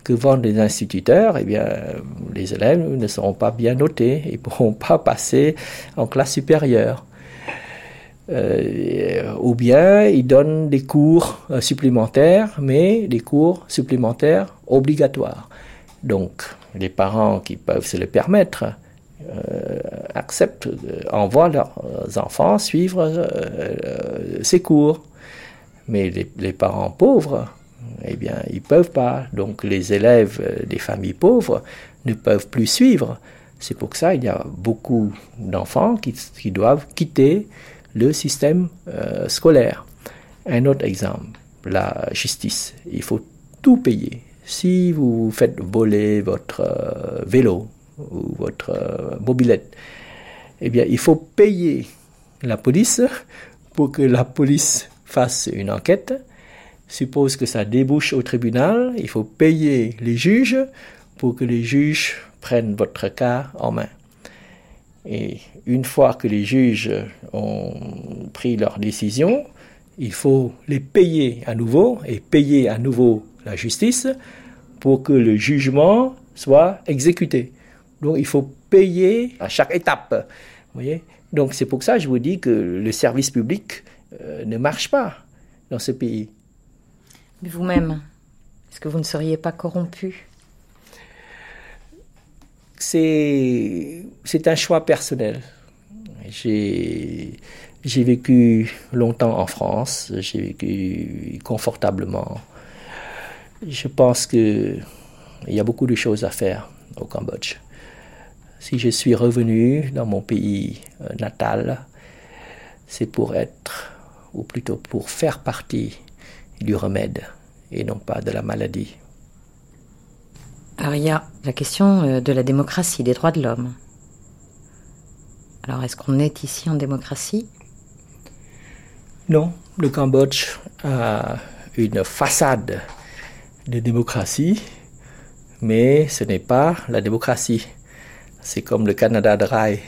que vendent les instituteurs, eh bien, les élèves ne seront pas bien notés et ne *laughs* pourront pas passer en classe supérieure. Euh, ou bien ils donnent des cours euh, supplémentaires, mais des cours supplémentaires obligatoires. Donc les parents qui peuvent se le permettre euh, acceptent, envoient leurs enfants suivre ces cours. Mais les, parents pauvres, eh bien, ils peuvent pas. Donc les élèves des familles pauvres ne peuvent plus suivre. C'est pour ça qu'il y a beaucoup d'enfants qui, doivent quitter le système euh, scolaire. Un autre exemple, la justice. Il faut tout payer. Si vous faites voler votre euh, vélo ou votre euh, mobilette, eh bien, il faut payer la police pour que la police fasse une enquête. Suppose que ça débouche au tribunal, il faut payer les juges pour que les juges prennent votre cas en main. Et une fois que les juges ont pris leur décision, il faut les payer à nouveau et payer à nouveau la justice pour que le jugement soit exécuté. Donc il faut payer à chaque étape. voyez? Donc c'est pour ça que je vous dis que le service public euh, ne marche pas dans ce pays. Mais vous-même, est-ce que vous ne seriez pas corrompu? C'est, c'est un choix personnel. J'ai, j'ai vécu longtemps en France, j'ai vécu confortablement. Je pense qu'il y a beaucoup de choses à faire au Cambodge. Si je suis revenu dans mon pays euh, natal, c'est pour être, ou plutôt pour faire partie du remède et non pas de la maladie. Aria la question euh, de la démocratie, des droits de l'homme. Alors, est-ce qu'on est ici en démocratie? Non, le Cambodge a une façade de démocratie, mais ce n'est pas la démocratie. C'est comme le Canada Dry.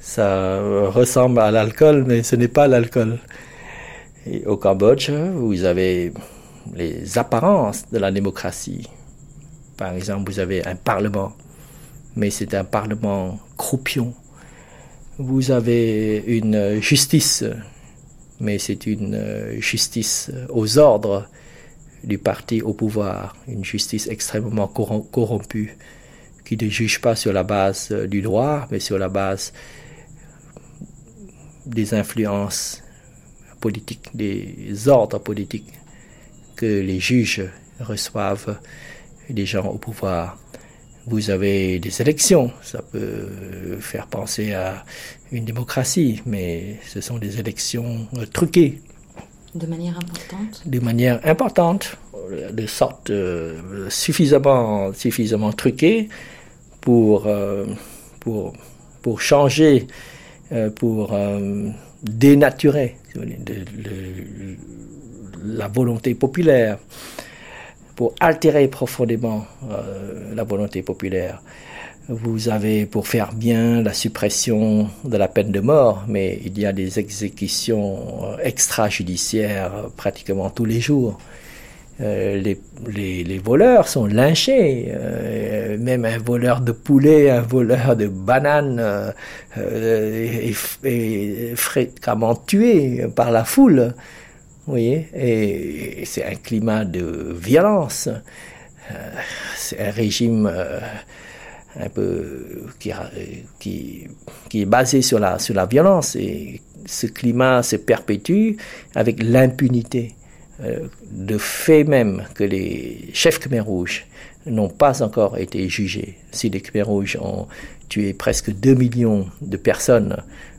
Ça ressemble à l'alcool, mais ce n'est pas l'alcool. au Cambodge, vous avez les apparences de la démocratie. Par exemple, vous avez un parlement, mais c'est un parlement croupion. Vous avez une justice, mais c'est une justice aux ordres du parti au pouvoir, une justice extrêmement corrompue, qui ne juge pas sur la base du droit, mais sur la base des influences politiques, des ordres politiques que les juges reçoivent des gens au pouvoir. Vous avez des élections, ça peut faire penser à une démocratie, mais ce sont des élections truquées. De manière importante De manière importante, de sorte euh, suffisamment, suffisamment truquée pour, euh, pour, pour changer, euh, pour dénaturer la volonté populaire, pour altérer profondément euh, la volonté populaire. Vous avez pour faire bien la suppression de la peine de mort, mais il y a des exécutions euh, extrajudiciaires pratiquement tous les jours. Euh, les, voleurs sont lynchés. Euh, même un voleur de poulet, un voleur de bananes euh, est, fréquemment tué par la foule. Vous voyez Et, c'est un climat de violence. c'est un régime un peu qui, est basé sur la violence. Et ce climat se perpétue avec l'impunité. Euh, de fait même que les chefs Khmer rouges n'ont pas encore été jugés. Si les Khmer rouges ont tué presque 2 millions de personnes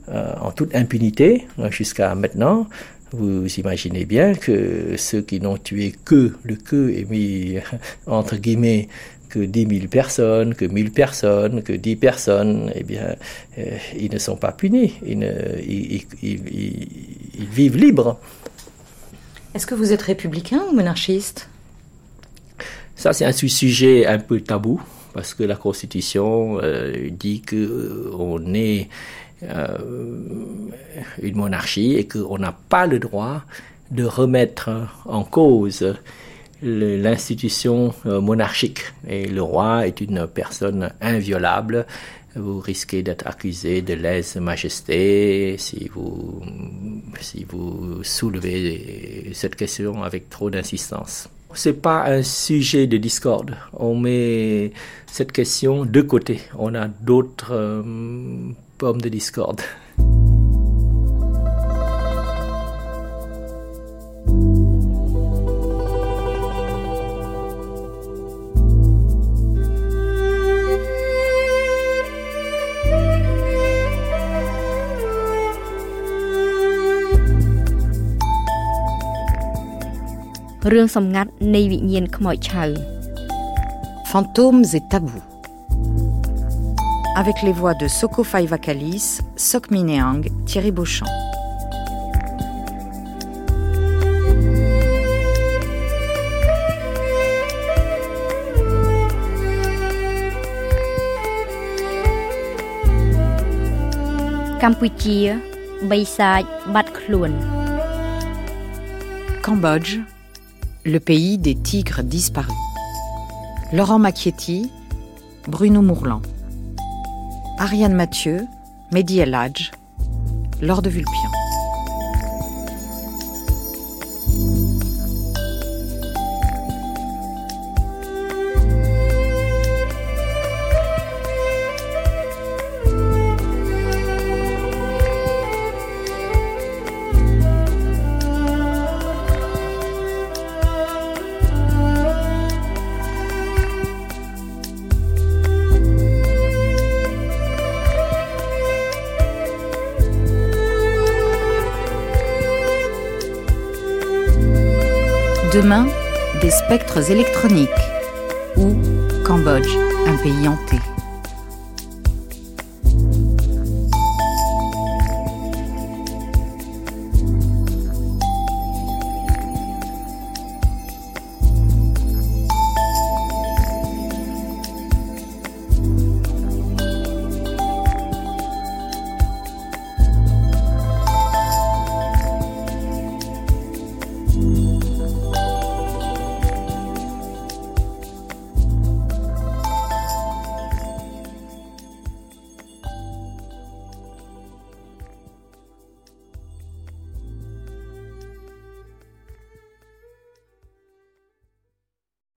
euh, en toute impunité euh, jusqu'à maintenant, vous imaginez bien que ceux qui n'ont tué que, le que est mis *laughs* entre guillemets, que 10 000 personnes, que 1000 personnes, que 10 personnes, eh bien, ils ne sont pas punis, ils vivent libres. Est-ce que vous êtes républicain ou monarchiste? Ça, c'est un sujet un peu tabou, parce que la Constitution euh, dit qu'on euh, est euh, une monarchie et qu'on n'a pas le droit de remettre en cause l'institution monarchique. Et le roi est une personne inviolable vous risquez d'être accusé de lèse-majesté si vous, si vous soulevez cette question avec trop d'insistance. Ce n'est pas un sujet de discorde. On met cette question de côté. On a d'autres euh, pommes de discorde. Fantômes et tabous avec les voix de Soko Vakalis, Sok Mineang, Thierry Beauchamp. Cambodge le pays des tigres disparus. Laurent Macchietti, Bruno Mourlan. Ariane Mathieu, Mehdi El Hadj, Laure de Vulpian. Demain, des spectres électroniques ou Cambodge, un pays hanté.